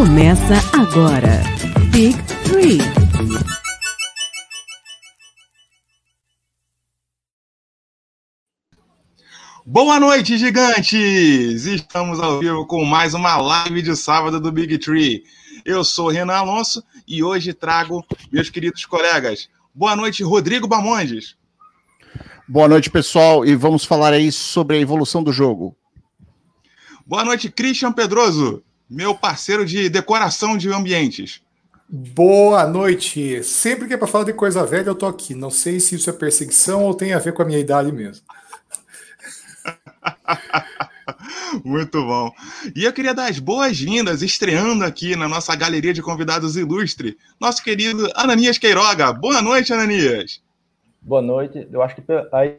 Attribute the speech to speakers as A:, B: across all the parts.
A: Começa agora. Big Three.
B: Boa noite, gigantes! Estamos ao vivo com mais uma live de sábado do Big Tree. Eu sou Renan Alonso e hoje trago meus queridos colegas. Boa noite, Rodrigo Bamondes.
C: Boa noite, pessoal, e vamos falar aí sobre a evolução do jogo.
B: Boa noite, Christian Pedroso meu parceiro de decoração de ambientes.
D: Boa noite. Sempre que é para falar de coisa velha, eu tô aqui. Não sei se isso é perseguição ou tem a ver com a minha idade mesmo.
B: Muito bom. E eu queria dar as boas-vindas, estreando aqui na nossa galeria de convidados ilustre, nosso querido Ananias Queiroga. Boa noite, Ananias.
E: Boa noite. Eu acho que a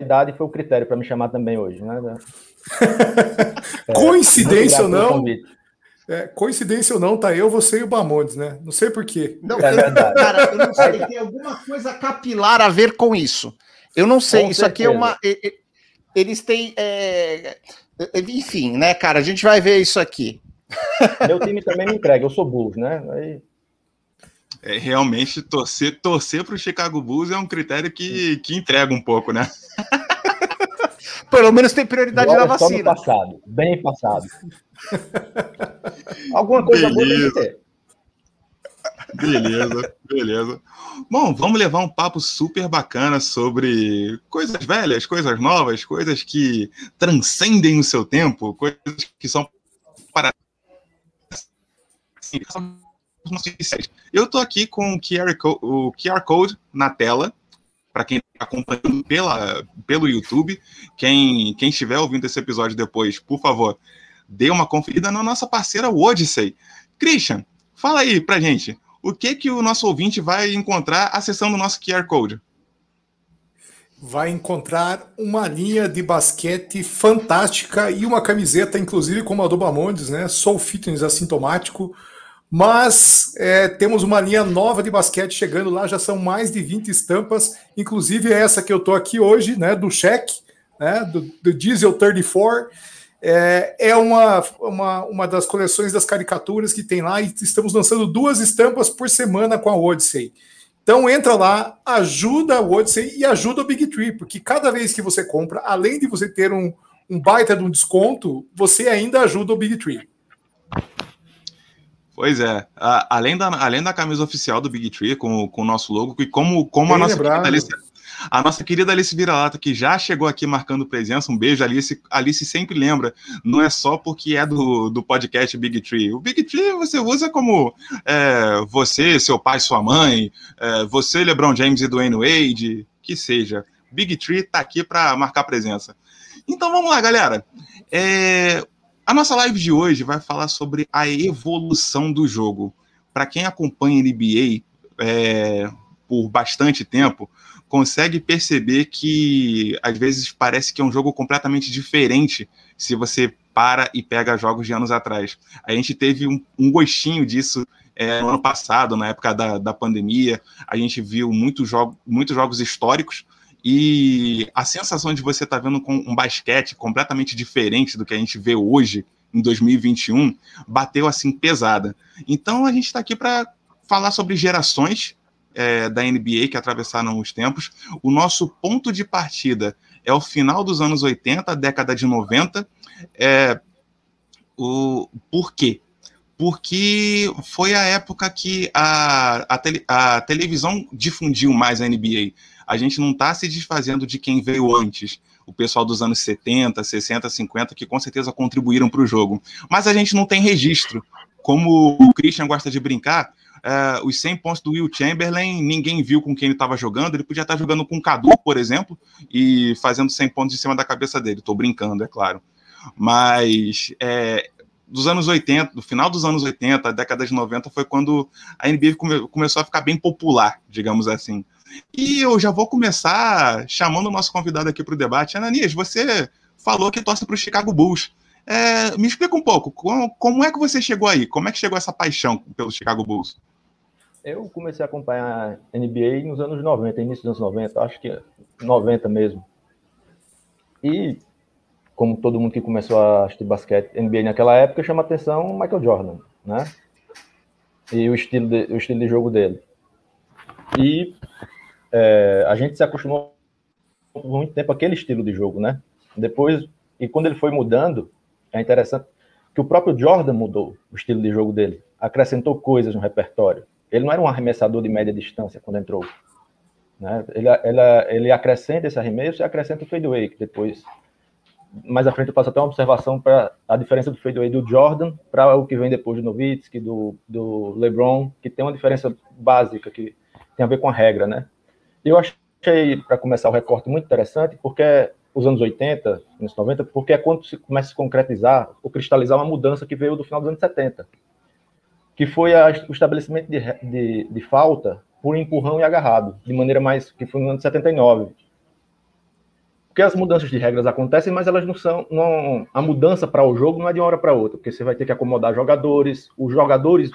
E: idade foi o critério para me chamar também hoje, né?
D: É, coincidência ou não? É, coincidência ou não, tá eu, você e o Bamondes, né? Não sei porquê.
C: Não, é verdade. Cara, eu não sei, tem alguma coisa capilar a ver com isso. Eu não sei, com isso certeza. aqui é uma. Eles têm. É... Enfim, né, cara? A gente vai ver isso aqui.
E: Meu time também me entrega, eu sou Bulls, né? Aí...
B: É, realmente, torcer, torcer para o Chicago Bulls é um critério que, que entrega um pouco, né?
C: Pelo menos tem prioridade na vacina.
E: passado, bem passado. Alguma coisa beleza. boa ter.
B: Beleza, beleza. Bom, vamos levar um papo super bacana sobre coisas velhas, coisas novas, coisas que transcendem o seu tempo, coisas que são para eu estou aqui com o QR, o QR Code na tela para quem está acompanhando pela, pelo YouTube. Quem, quem estiver ouvindo esse episódio depois, por favor, dê uma conferida na nossa parceira Odyssey. Christian, fala aí pra gente, o que que o nosso ouvinte vai encontrar acessando o nosso QR Code?
D: Vai encontrar uma linha de basquete fantástica e uma camiseta, inclusive como a do Bamondes, né? Soul Fitness assintomático mas é, temos uma linha nova de basquete chegando lá, já são mais de 20 estampas, inclusive essa que eu estou aqui hoje, né, do cheque, né, do, do Diesel 34. É, é uma, uma, uma das coleções das caricaturas que tem lá e estamos lançando duas estampas por semana com a Odyssey. Então entra lá, ajuda a Odyssey e ajuda o Big Tree, porque cada vez que você compra, além de você ter um, um baita de um desconto, você ainda ajuda o Big Tree.
B: Pois é. A, além, da, além da camisa oficial do Big Tree com, com o nosso logo, e como, como a nossa querida Alice, a nossa querida Alice Vira-Lata, que já chegou aqui marcando presença, um beijo, Alice. Alice sempre lembra, não é só porque é do, do podcast Big Tree. O Big Tree você usa como é, você, seu pai, sua mãe, é, você, LeBron James e Dwayne Wade, que seja. Big Tree tá aqui para marcar presença. Então vamos lá, galera. É, a nossa live de hoje vai falar sobre a evolução do jogo. Para quem acompanha NBA é, por bastante tempo, consegue perceber que às vezes parece que é um jogo completamente diferente se você para e pega jogos de anos atrás. A gente teve um, um gostinho disso é, no ano passado, na época da, da pandemia. A gente viu muito jogo, muitos jogos históricos e a sensação de você estar tá vendo com um basquete completamente diferente do que a gente vê hoje, em 2021, bateu assim pesada. Então a gente está aqui para falar sobre gerações é, da NBA que atravessaram os tempos. O nosso ponto de partida é o final dos anos 80, década de 90. É, o, por quê? Porque foi a época que a, a, tele, a televisão difundiu mais a NBA a gente não está se desfazendo de quem veio antes, o pessoal dos anos 70, 60, 50, que com certeza contribuíram para o jogo. Mas a gente não tem registro. Como o Christian gosta de brincar, uh, os 100 pontos do Will Chamberlain, ninguém viu com quem ele estava jogando. Ele podia estar tá jogando com o Cadu, por exemplo, e fazendo 100 pontos em cima da cabeça dele. Estou brincando, é claro. Mas é, dos anos 80, do final dos anos 80, década de 90, foi quando a NBA come, começou a ficar bem popular, digamos assim. E eu já vou começar chamando o nosso convidado aqui para o debate. Ananias, você falou que torce para o Chicago Bulls. É, me explica um pouco, como, como, é que você chegou aí? Como é que chegou essa paixão pelo Chicago Bulls?
E: Eu comecei a acompanhar NBA nos anos 90, início dos anos 90, acho que 90 mesmo. E, como todo mundo que começou a assistir basquete NBA naquela época, chama atenção Michael Jordan. né? E o estilo de, o estilo de jogo dele. E é, a gente se acostumou por muito tempo aquele estilo de jogo, né? Depois, e quando ele foi mudando, é interessante que o próprio Jordan mudou o estilo de jogo dele, acrescentou coisas no repertório. Ele não era um arremessador de média distância quando entrou. Né? Ele, ele, ele acrescenta esse arremesso e acrescenta o fadeaway, que depois, mais à frente, eu faço até uma observação para a diferença do fadeaway do Jordan para o que vem depois do Nowitzki, do, do LeBron, que tem uma diferença básica que tem a ver com a regra, né? Eu achei, para começar o recorte, muito interessante, porque os anos 80, anos 90, porque é quando se começa a se concretizar ou cristalizar uma mudança que veio do final dos anos 70, que foi a, o estabelecimento de, de, de, falta por empurrão e agarrado, de maneira mais que foi no ano 79. Porque as mudanças de regras acontecem, mas elas não são. Não, a mudança para o jogo não é de uma hora para outra, porque você vai ter que acomodar jogadores, os jogadores,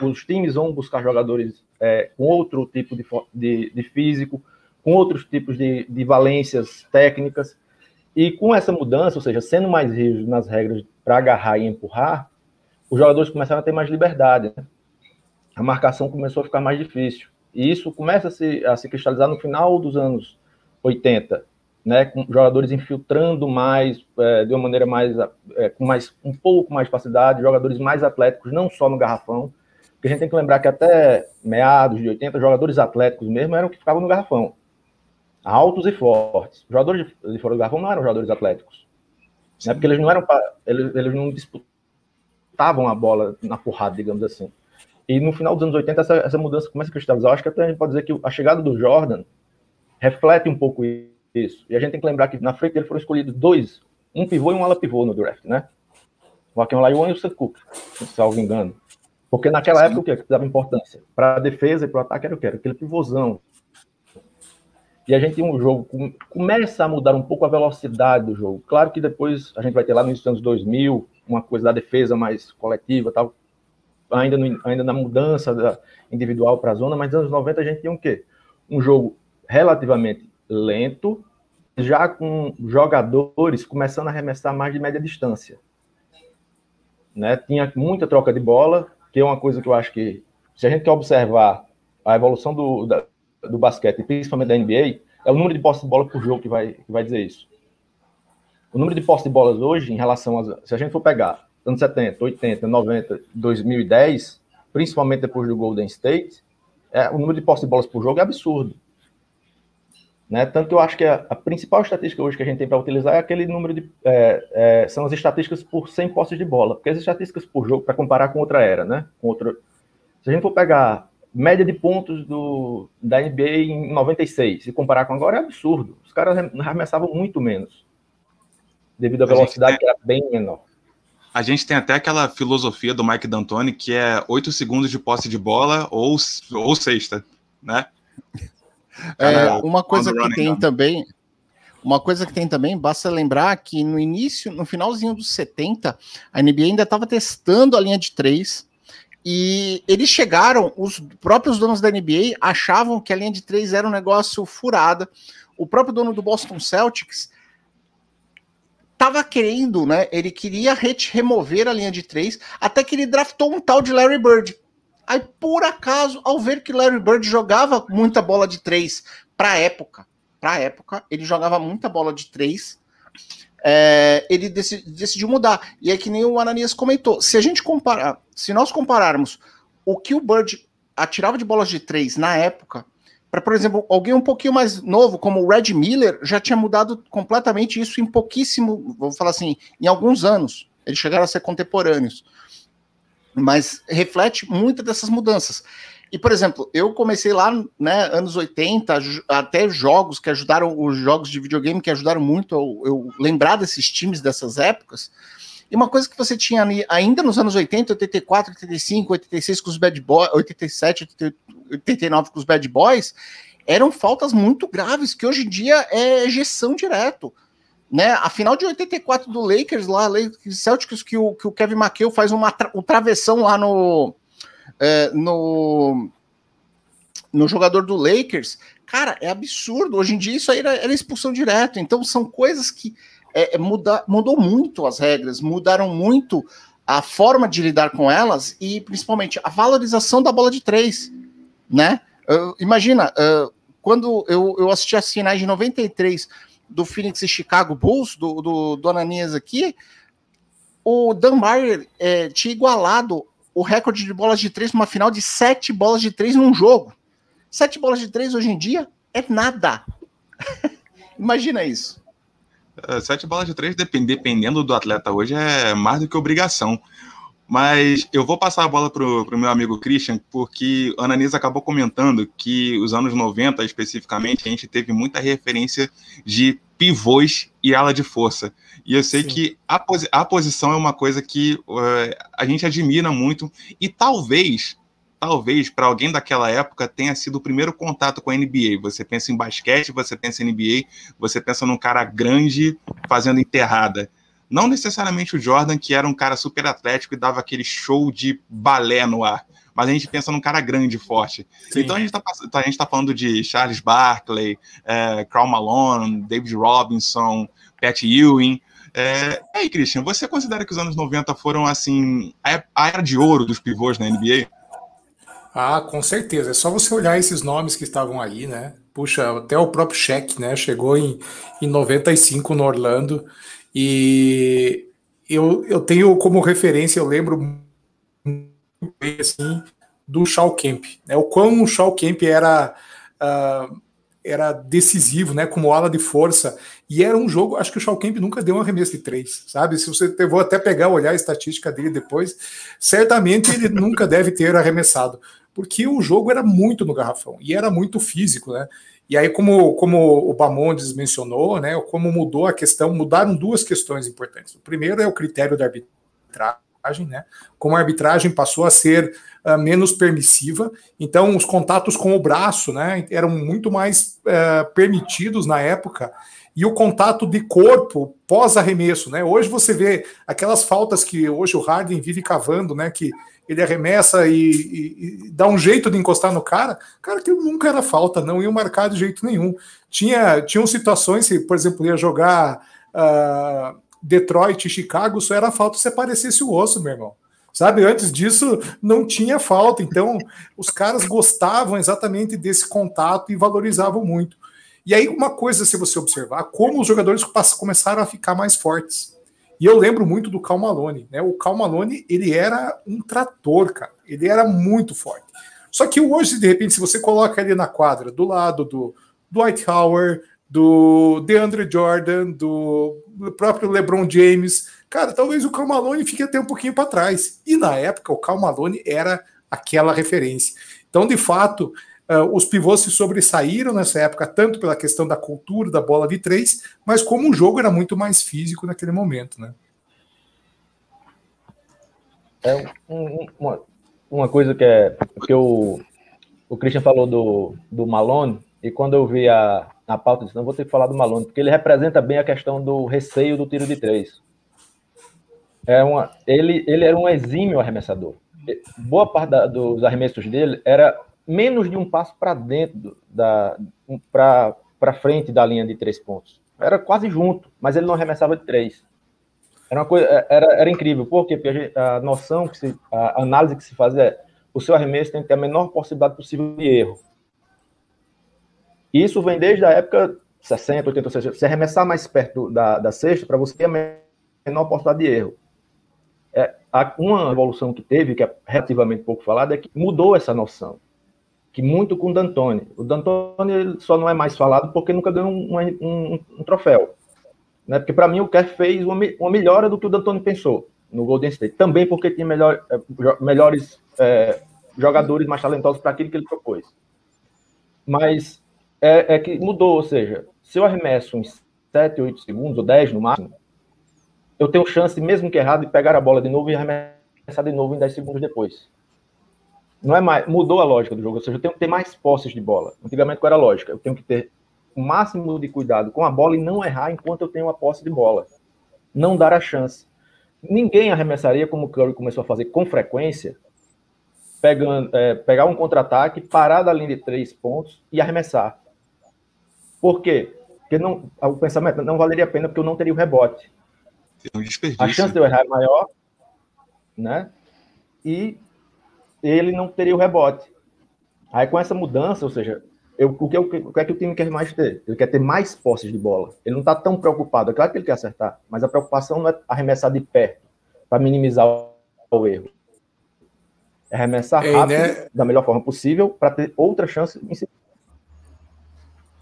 E: os times vão buscar jogadores é, com outro tipo de, de, de físico, com outros tipos de, de valências técnicas. E com essa mudança, ou seja, sendo mais rígido nas regras para agarrar e empurrar, os jogadores começaram a ter mais liberdade. Né? A marcação começou a ficar mais difícil. E isso começa a se, a se cristalizar no final dos anos 80, né, com jogadores infiltrando mais, é, de uma maneira mais, é, com mais, um pouco mais facilidade, jogadores mais atléticos, não só no garrafão, porque a gente tem que lembrar que até meados de 80, jogadores atléticos mesmo eram que ficavam no garrafão altos e fortes. Jogadores de fora do garrafão não eram jogadores atléticos. Né? Porque eles não eram eles, eles não disputavam a bola na porrada, digamos assim. E no final dos anos 80, essa, essa mudança começa a cristalizar. Eu acho que até a gente pode dizer que a chegada do Jordan reflete um pouco isso. E a gente tem que lembrar que na frente dele foram escolhidos dois, um pivô e um ala pivô no draft, né? O Joaquim Olajuwon e o Cook, se salvo engano. Porque naquela Sim. época o que, que dava importância? Para a defesa e para o ataque era o que? Era aquele pivôzão, e a gente tem um jogo que começa a mudar um pouco a velocidade do jogo. Claro que depois a gente vai ter lá nos anos 2000 uma coisa da defesa mais coletiva, tal, ainda, no, ainda na mudança da individual para a zona, mas nos anos 90 a gente tem um quê? Um jogo relativamente lento, já com jogadores começando a arremessar mais de média distância. Né? Tinha muita troca de bola, que é uma coisa que eu acho que, se a gente quer observar a evolução do, da, do basquete, principalmente da NBA, é o número de posse de bola por jogo que vai, que vai dizer isso. O número de posse de bolas hoje, em relação a. Se a gente for pegar anos 70, 80, 90, 2010, principalmente depois do Golden State, é, o número de posse de bolas por jogo é absurdo. Né? Tanto que eu acho que a, a principal estatística hoje que a gente tem para utilizar é aquele número de. É, é, são as estatísticas por 100 posses de bola. Porque as estatísticas por jogo, para comparar com outra era, né? Com outro, se a gente for pegar média de pontos do, da NBA em 96, se comparar com agora, é absurdo. Os caras arremessavam muito menos, devido à velocidade que era bem menor.
B: A gente tem até aquela filosofia do Mike D'Antoni que é 8 segundos de posse de bola ou, ou sexta, né?
C: É, uma coisa que tem também, uma coisa que tem também, basta lembrar que no início, no finalzinho dos 70, a NBA ainda estava testando a linha de três, e eles chegaram, os próprios donos da NBA achavam que a linha de três era um negócio furada. O próprio dono do Boston Celtics estava querendo, né? Ele queria remover a linha de três, até que ele draftou um tal de Larry Bird. Aí, por acaso, ao ver que Larry Bird jogava muita bola de três para época, para época, ele jogava muita bola de três é, ele decidi, decidiu mudar. E é que nem o Ananias comentou: se a gente comparar, se nós compararmos o que o Bird atirava de bolas de três na época, para, por exemplo, alguém um pouquinho mais novo, como o Red Miller, já tinha mudado completamente isso em pouquíssimo, vou falar assim, em alguns anos. Eles chegaram a ser contemporâneos. Mas reflete muitas dessas mudanças. E, por exemplo, eu comecei lá, né, anos 80, até jogos que ajudaram, os jogos de videogame que ajudaram muito eu, eu lembrar desses times dessas épocas. E uma coisa que você tinha ali, ainda nos anos 80, 84, 85, 86 com os Bad Boys, 87, 89 com os Bad Boys, eram faltas muito graves, que hoje em dia é ejeção direto. Né? A final de 84 do Lakers, lá, Celtics, que o, que o Kevin McHale faz uma, um travessão lá no, é, no, no jogador do Lakers, cara, é absurdo. Hoje em dia isso aí era, era expulsão direta. Então são coisas que é, é, muda, mudou muito as regras, mudaram muito a forma de lidar com elas e principalmente a valorização da bola de três, né? Uh, imagina, uh, quando eu, eu assisti as finais de 93 do Phoenix e Chicago Bulls, do, do, do Ananias aqui, o Dan Meyer é, tinha igualado o recorde de bolas de três numa final de sete bolas de três num jogo. Sete bolas de três hoje em dia é nada. Imagina isso.
B: É, sete bolas de três, dependendo do atleta hoje, é mais do que obrigação. Mas eu vou passar a bola para o meu amigo Christian, porque a Ananisa acabou comentando que os anos 90, especificamente, a gente teve muita referência de pivôs e ala de força. E eu sei Sim. que a, posi a, posição é uma coisa que uh, a gente admira muito, e talvez talvez para alguém daquela época tenha sido o primeiro contato com a NBA. Você pensa em basquete, você pensa em NBA, você pensa num cara grande fazendo enterrada. Não necessariamente o Jordan, que era um cara super atlético e dava aquele show de balé no ar, mas a gente pensa num cara grande, forte. Sim. Então a gente está tá falando de Charles Barkley, é, Karl Malone, David Robinson, Pat Ewing. É, e aí, Christian, você considera que os anos 90 foram assim a era de ouro dos pivôs na NBA?
D: Ah, com certeza. É só você olhar esses nomes que estavam aí, né? Puxa, até o próprio Shaq, né? Chegou em, em 95 no Orlando. E eu, eu tenho como referência, eu lembro assim, do Shaw Kemp. Né? O quão o Shaw Kemp era. Uh, era decisivo, né, como ala de força, e era um jogo, acho que o Shaw Kemp nunca deu um arremesso de três, sabe? Se você vou até pegar olhar a estatística dele depois, certamente ele nunca deve ter arremessado porque o jogo era muito no garrafão e era muito físico, né? E aí, como, como o Bamondes mencionou, né, como mudou a questão, mudaram duas questões importantes. O primeiro é o critério da arbitragem, né? Como a arbitragem passou a ser uh, menos permissiva, então os contatos com o braço, né, eram muito mais uh, permitidos na época e o contato de corpo pós-arremesso, né? Hoje você vê aquelas faltas que hoje o Harden vive cavando, né? Que ele arremessa e, e, e, dá um jeito de encostar no cara, cara, que nunca era falta, não ia marcar de jeito nenhum. Tinha, tinham situações, se, por exemplo, ia jogar uh, Detroit e Chicago, só era falta se aparecesse o osso, meu irmão. Sabe, antes disso não tinha falta, então os caras gostavam exatamente desse contato e valorizavam muito. E aí, uma coisa, se você observar, como os jogadores começaram a ficar mais fortes. E eu lembro muito do Cal Malone, né? O Cal Malone, ele era um trator, cara. Ele era muito forte. Só que hoje, de repente, se você coloca ele na quadra, do lado do Dwight Howard, do DeAndre Jordan, do próprio LeBron James, cara, talvez o Cal Malone fique até um pouquinho para trás. E na época, o Cal Malone era aquela referência. Então, de fato, Uh, os pivôs se sobressaíram nessa época, tanto pela questão da cultura da bola de três, mas como o jogo era muito mais físico naquele momento, né?
E: É um, uma, uma coisa que é que o, o Christian falou do, do Malone, e quando eu vi a, a pauta, eu disse, não vou ter que falar do Malone, porque ele representa bem a questão do receio do tiro de três. É uma, ele, ele era um exímio arremessador. Boa parte da, dos arremessos dele era menos de um passo para dentro da para frente da linha de três pontos. Era quase junto, mas ele não arremessava de três. Era uma coisa, era, era incrível, porque a, noção que se, a análise que se faz é o seu arremesso tem que ter a menor possibilidade possível de erro. Isso vem desde a época 60, 80, 60. Se arremessar mais perto da, da cesta, para você ter a menor possibilidade de erro. É, uma evolução que teve, que é relativamente pouco falada, é que mudou essa noção que muito com o D'Antoni. O D'Antoni só não é mais falado porque nunca ganhou um, um, um troféu. Né? Porque para mim o Kerr fez uma, uma melhora do que o D'Antoni pensou no Golden State. Também porque tinha melhor, é, melhores é, jogadores mais talentosos para aquilo que ele propôs. Mas é, é, que mudou, ou seja, se eu arremesso uns 7, 8 segundos, ou 10 no máximo, eu tenho chance, mesmo que errado, de pegar a bola de novo e arremessar de novo em 10 segundos depois não é mais, mudou a lógica do jogo, ou seja, eu tenho que ter mais posses de bola. Antigamente qual era a lógica? Eu tenho que ter o máximo de cuidado com a bola e não errar enquanto eu tenho a posse de bola. Não dar a chance. Ninguém arremessaria como o Curry começou a fazer com frequência, pegando, é, pegar um contra-ataque, parar da linha de três pontos e arremessar. Por quê? Porque não, o pensamento não valeria a pena porque eu não teria o rebote.
B: Um
E: a chance de eu errar é maior né? E ele não teria o rebote. Aí com essa mudança, ou seja, eu, o, que, o que é que o time quer mais ter? Ele quer ter mais posses de bola. Ele não está tão preocupado. É claro que ele quer acertar, mas a preocupação não é arremessar de perto para minimizar o, o, erro. É arremessar rápido, né? da melhor forma possível, para ter outra chance em seguida.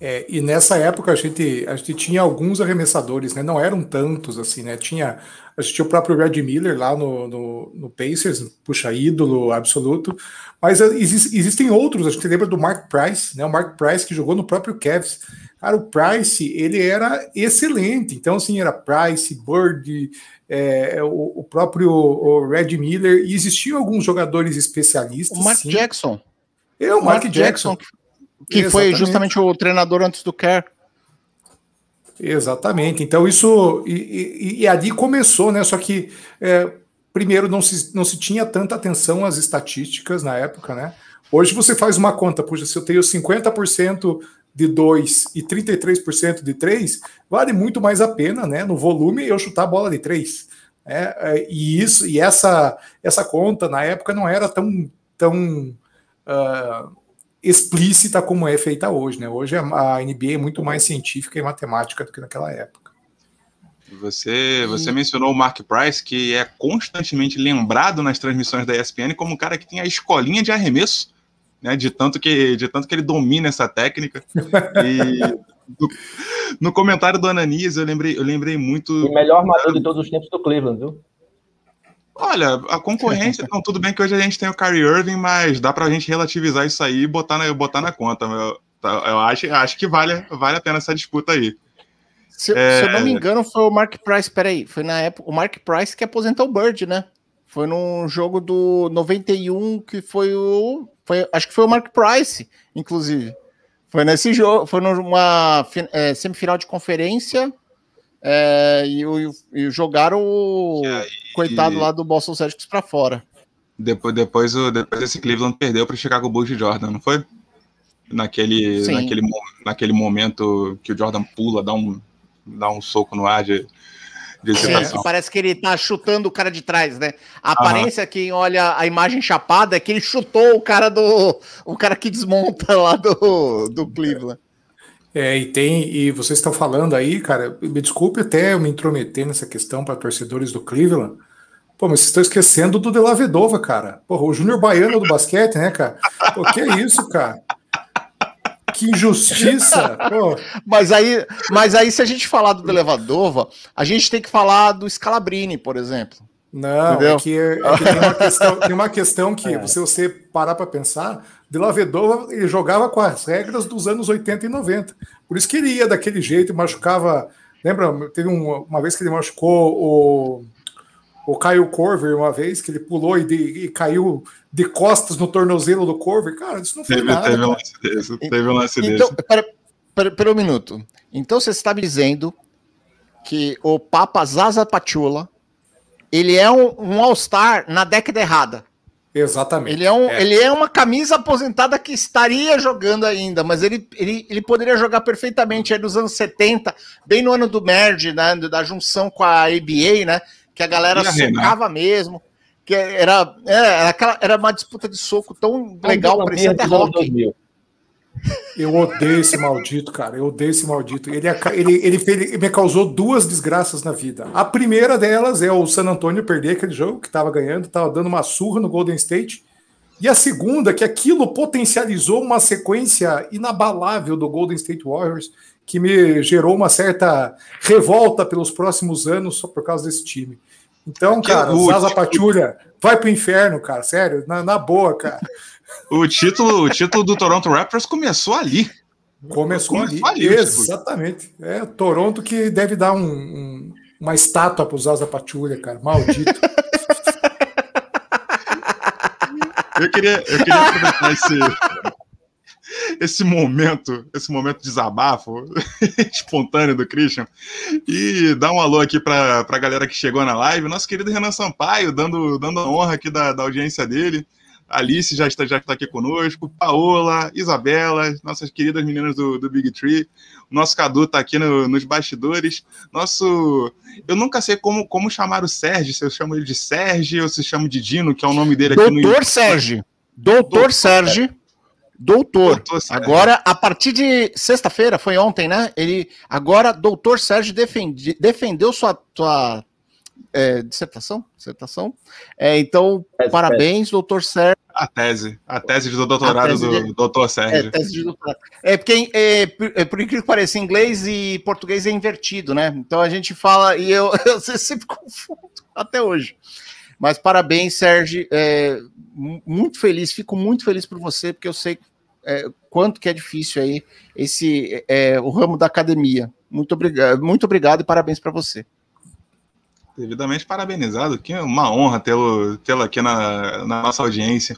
D: É, e nessa época a gente, a gente tinha alguns arremessadores, né? Não eram tantos assim, né? Tinha, a gente tinha o próprio Red Miller lá no, no, no Pacers, puxa, ídolo absoluto. Mas exist, existem outros, a gente lembra do Mark Price, né? O Mark Price que jogou no próprio Cavs. Cara, o Price, ele era excelente. Então, assim, era Price, Bird, é, o, o, próprio o Red Miller, e existiam alguns jogadores especialistas.
C: O Mark sim. Jackson.
D: É, o Mark, Mark Jackson. Jackson
C: que Exatamente. foi justamente o treinador antes do Kerr.
D: Exatamente. Então, isso. E, e, e, ali começou, né? Só que, é, primeiro, não se, não se tinha tanta atenção às estatísticas na época, né? Hoje você faz uma conta, puxa, se eu tenho 50% de 2 e 33% de 3, vale muito mais a pena, né? No volume, eu chutar a bola de 3. Né? É, e isso, e essa, essa conta na época não era tão, tão uh, explícita como é feita hoje. Né? Hoje a NBA é muito mais científica e matemática do que naquela época.
B: Você, você e... mencionou o Mark Price, que é constantemente lembrado nas transmissões da ESPN como um cara que tem a escolinha de arremesso, né? De tanto que, de tanto que ele domina essa técnica. E no, no comentário do Ananias, eu lembrei, eu lembrei muito.
E: O melhor armador de todos os tempos do Cleveland, viu?
B: Olha, a concorrência, não, tudo bem que hoje a gente tem o Kyrie Irving, mas dá pra gente relativizar isso aí e botar na, botar na conta. Eu, tá, eu acho, acho que vale, vale a pena essa disputa aí.
C: Se, é... se, eu não me engano, foi o Mark Price, peraí, foi na época, o Mark Price que aposentou o Bird, né? Foi num jogo do 91 que foi o. Foi, acho que foi o Mark Price, inclusive. Foi nesse jogo, foi numa é, semifinal de conferência é, e, e, jogaram o e, coitado lá do Boston Celtics para fora.
B: Depois, depois, depois esse Cleveland perdeu para o Chicago Bulls de Jordan, não foi? Naquele, naquele, naquele momento que o Jordan pula, dá um, dá um soco no ar de,
C: de é, Parece que ele tá chutando o cara de trás, né? A aparência, quem olha a imagem chapada, é que ele chutou o cara do. o cara que desmonta lá do, do Cleveland.
D: É, e tem, e vocês estão falando aí, cara, me desculpe até eu me intrometer nessa questão para torcedores do Cleveland. Pô, mas vocês estão esquecendo do De La Vedova, cara. Porra, o Júnior Baiano do basquete, né, cara? Pô, que é isso, cara? Que injustiça! Pô.
C: Mas aí, mas aí, se a gente falar do Vedova, a gente tem que falar do Scalabrini, por exemplo.
D: Não, é que, é, é que tem, uma questão, tem, uma questão, que, é. se você parar para pensar, de La Vedova ele jogava com as regras dos anos 80 e 90. Por isso que ele ia daquele jeito, machucava. Lembra, teve uma, uma vez que ele machucou o, o Caio Corver, uma vez, que ele pulou e, de, e, caiu de costas no tornozelo do Corver. Cara, isso não foi teve, nada.
B: Teve um lance desse. Teve um lance
C: então, desse. Para, para, para um minuto. Então você está me dizendo que o Papa Zaza Pachula ele é um, um All-Star na década errada.
D: Exatamente.
C: Ele é, um, é. ele é uma camisa aposentada que estaria jogando ainda, mas ele, ele, ele poderia jogar perfeitamente aí nos anos 70, bem no ano do merge, né, da junção com a ABA, né? Que a galera socava mesmo. Que era, é, era, aquela, era uma disputa de soco tão legal, parecia até rock.
D: Eu odeio esse maldito, cara. Eu odeio esse maldito. Ele, ele, ele, ele, me causou duas desgraças na vida. A primeira delas é o San Antonio perder aquele jogo que estava ganhando, estava dando uma surra no Golden State. E a segunda, é que aquilo potencializou uma sequência inabalável do Golden State Warriors, que me gerou uma certa revolta pelos próximos anos só por causa desse time. Então, cara, o Zaza Patrulha, vai pro inferno, cara, sério, na, na boa, cara.
B: O título, o título do Toronto Raptors começou ali.
D: Começou, começou ali. ali. Exatamente. É Toronto que deve dar um, um, uma estátua para os Asa Patrulha, cara. Maldito.
B: eu queria, eu queria aproveitar esse, esse momento, esse momento de desabafo espontâneo do Christian e dar um alô aqui para a galera que chegou na live. Nosso querido Renan Sampaio, dando, dando a honra aqui da, da audiência dele Alice já está, já está aqui conosco, Paola, Isabela, nossas queridas meninas do, do Big Tree. Nosso Cadu está aqui no, nos bastidores. Nosso. Eu nunca sei como, como chamar o Sérgio, se eu chamo ele de Sérgio ou se chamo de Dino, que é o nome dele
C: aqui Doutor no. Doutor Sérgio. Doutor, Doutor Sérgio. Doutor. doutor agora, a partir de sexta-feira, foi ontem, né? Ele agora, doutor Sérgio defendi, defendeu sua, sua é, dissertação, dissertação. É, então, tese, parabéns, doutor Sérgio.
B: A tese, a tese do doutorado tese de, do doutor Sérgio.
C: É, tese de doutorado. É porque, é, por, é, por incrível que pareça, inglês e português é invertido, né? Então a gente fala, e eu, eu sempre confundo até hoje. Mas parabéns, Sérgio. É, muito feliz, fico muito feliz por você, porque eu sei é, quanto que é difícil aí esse é, o ramo da academia. Muito obrigado, muito obrigado e parabéns para você.
B: Devidamente parabenizado, que é uma honra tê-lo tê aqui na, na nossa audiência.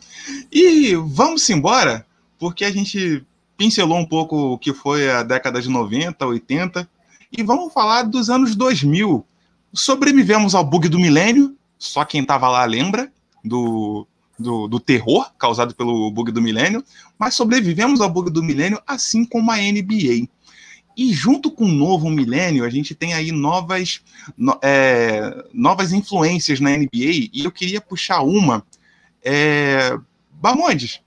B: E vamos embora, porque a gente pincelou um pouco o que foi a década de 90, 80, e vamos falar dos anos 2000. Sobrevivemos ao bug do milênio, só quem estava lá lembra do, do, do, terror causado pelo bug do milênio, mas sobrevivemos ao bug do milênio, assim como a NBA. E junto com o novo milênio, a gente tem aí novas, no, é, novas influências na NBA, e eu queria puxar uma. É, Bamondes,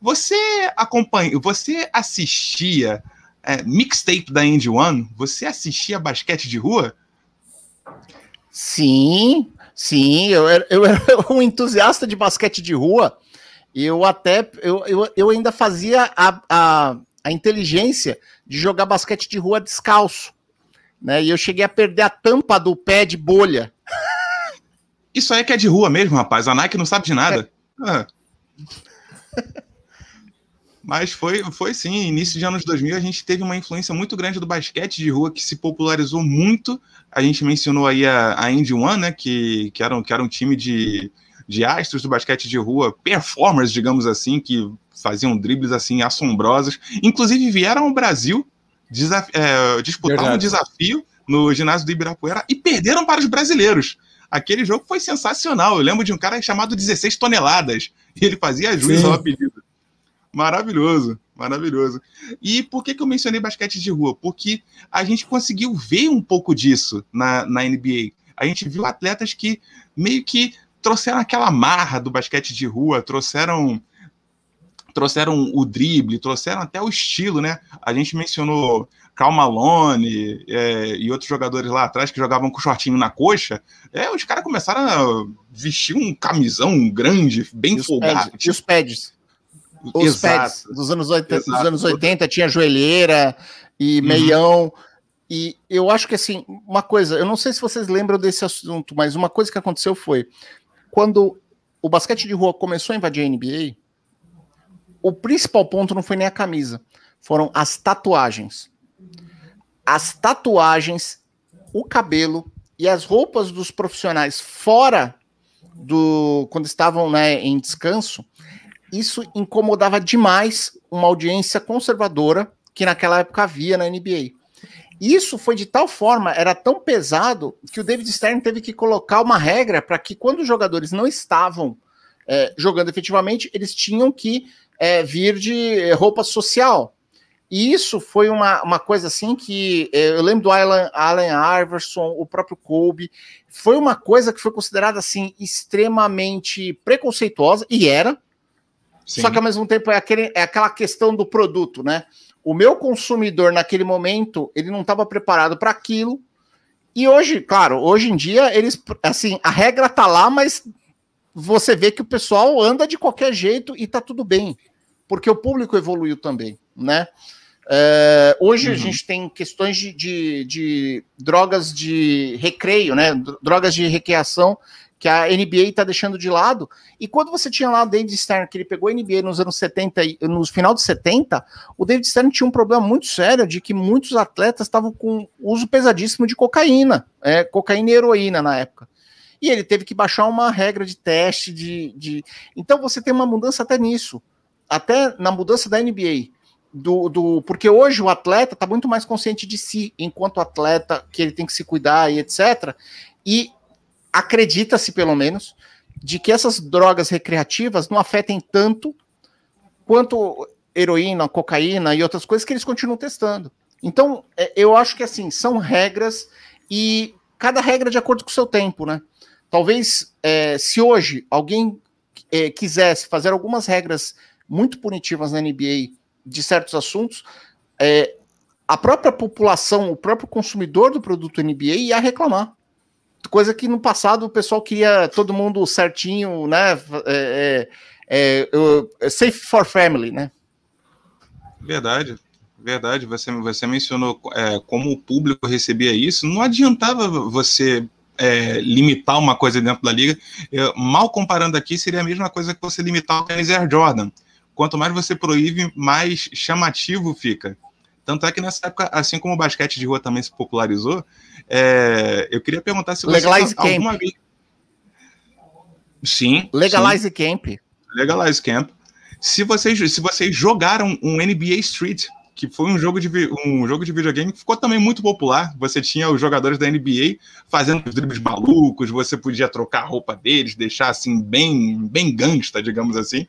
B: você acompanha, você assistia é, mixtape da End One? Você assistia basquete de rua?
C: Sim, sim, eu era, eu era um entusiasta de basquete de rua. Eu até eu, eu, eu ainda fazia a, a, a inteligência de jogar basquete de rua descalço. Né? E eu cheguei a perder a tampa do pé de bolha.
B: Isso aí é que é de rua mesmo, rapaz. A Nike não sabe de nada. É. Ah. Mas foi, foi sim, início de anos 2000 a gente teve uma influência muito grande do basquete de rua que se popularizou muito. A gente mencionou aí a, a Indy One, né, que, que, era um, que era um time de, de astros do basquete de rua, performers, digamos assim, que faziam dribles assim assombrosos. Inclusive vieram ao Brasil é, disputar Verdade. um desafio no ginásio do Ibirapuera e perderam para os brasileiros. Aquele jogo foi sensacional. Eu lembro de um cara chamado 16 toneladas e ele fazia juízo ao apelido. Maravilhoso, maravilhoso. E por que, que eu mencionei basquete de rua? Porque a gente conseguiu ver um pouco disso na, na NBA. A gente viu atletas que meio que trouxeram aquela marra do basquete de rua, trouxeram trouxeram o drible, trouxeram até o estilo, né? A gente mencionou Cal Malone é, e outros jogadores lá atrás que jogavam com shortinho na coxa. É, os caras começaram a vestir um camisão grande, bem e folgado.
C: Pads, e os pads. Os Exato. pads dos anos, 80, dos anos 80 tinha joelheira e uhum. meião. E eu acho que assim, uma coisa, eu não sei se vocês lembram desse assunto, mas uma coisa que aconteceu foi quando o basquete de rua começou a invadir a NBA, o principal ponto não foi nem a camisa, foram as tatuagens. As tatuagens, o cabelo e as roupas dos profissionais fora do quando estavam né, em descanso, isso incomodava demais uma audiência conservadora que naquela época havia na NBA. Isso foi de tal forma, era tão pesado, que o David Stern teve que colocar uma regra para que quando os jogadores não estavam é, jogando efetivamente, eles tinham que é, vir de roupa social. E isso foi uma, uma coisa assim que é, eu lembro do Alan, Allen Iverson, o próprio Kobe, foi uma coisa que foi considerada assim extremamente preconceituosa, e era. Sim. Só que ao mesmo tempo é, aquele, é aquela questão do produto, né? O meu consumidor naquele momento, ele não estava preparado para aquilo. E hoje, claro, hoje em dia, eles assim, a regra tá lá, mas você vê que o pessoal anda de qualquer jeito e tá tudo bem porque o público evoluiu também, né? É, hoje uhum. a gente tem questões de, de, de, drogas de recreio, né? Drogas de recreação que a NBA está deixando de lado. E quando você tinha lá o David Stern, que ele pegou a NBA nos anos 70, no final dos 70, o David Stern tinha um problema muito sério de que muitos atletas estavam com uso pesadíssimo de cocaína, é, cocaína e heroína na época. E ele teve que baixar uma regra de teste de, de... Então você tem uma mudança até nisso até na mudança da NBA, do, do porque hoje o atleta está muito mais consciente de si, enquanto atleta, que ele tem que se cuidar e etc. E acredita-se, pelo menos, de que essas drogas recreativas não afetem tanto quanto heroína, cocaína e outras coisas que eles continuam testando. Então, é, eu acho que assim, são regras e cada regra de acordo com o seu tempo, né? Talvez é, se hoje alguém é, quisesse fazer algumas regras muito punitivas na NBA de certos assuntos, é, a própria população, o próprio consumidor do produto NBA ia reclamar. Coisa que no passado o pessoal queria todo mundo certinho, né? É, é, é safe for family, né?
B: Verdade, verdade. Você, você mencionou é, como o público recebia isso. Não adiantava você é, limitar uma coisa dentro da liga. Eu, mal comparando aqui, seria a mesma coisa que você limitar o Air Jordan. Quanto mais você proíbe, mais chamativo fica. Tanto é que nessa época, assim como o basquete de rua também se popularizou, é, eu queria perguntar se
C: você Legalize alguma vez.
B: Sim.
C: Legalize sim. Camp.
B: Legalize Camp. Se vocês, se vocês jogaram um NBA Street, que foi um jogo de, um jogo de videogame que ficou também muito popular. Você tinha os jogadores da NBA fazendo os dribles malucos, você podia trocar a roupa deles, deixar assim bem, bem gangsta, digamos assim.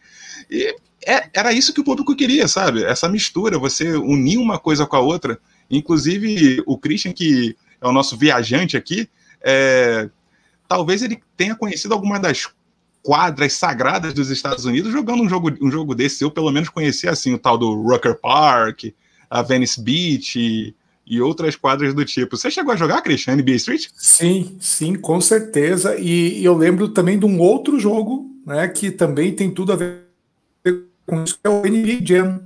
B: E é, era isso que o público queria, sabe? Essa mistura, você unir uma coisa com a outra. Inclusive, o Christian, que é o nosso viajante aqui, é, talvez ele tenha conhecido algumas das quadras sagradas dos Estados Unidos jogando um jogo, um jogo desse. Eu, pelo menos, conheci assim o tal do Rucker Park, a Venice Beach e, e outras quadras do tipo. Você chegou a jogar, Christian, NBA Street?
D: Sim, sim, com certeza. E, e eu lembro também de um outro jogo, né, que também tem tudo a ver com isso, que é o NBA Jam.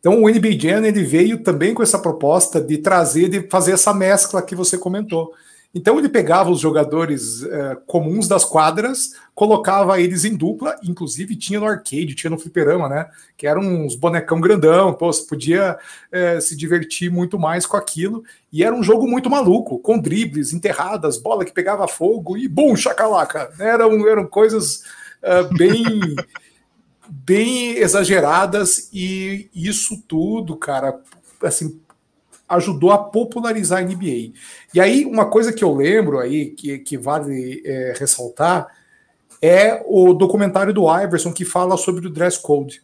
D: Então o NBA Jam ele veio também com essa proposta de trazer, de fazer essa mescla que você comentou. Então ele pegava os jogadores é, comuns das quadras, colocava eles em dupla, inclusive tinha no arcade, tinha no fliperama, né? Que eram uns bonecão grandão, pô, você podia é, se divertir muito mais com aquilo. E era um jogo muito maluco, com dribles, enterradas, bola que pegava fogo e bum, chacalaca. Eram, eram coisas é, bem. Bem exageradas e isso tudo, cara, assim, ajudou a popularizar a NBA. E aí, uma coisa que eu lembro aí, que, que vale é, ressaltar, é o documentário do Iverson que fala sobre o dress code.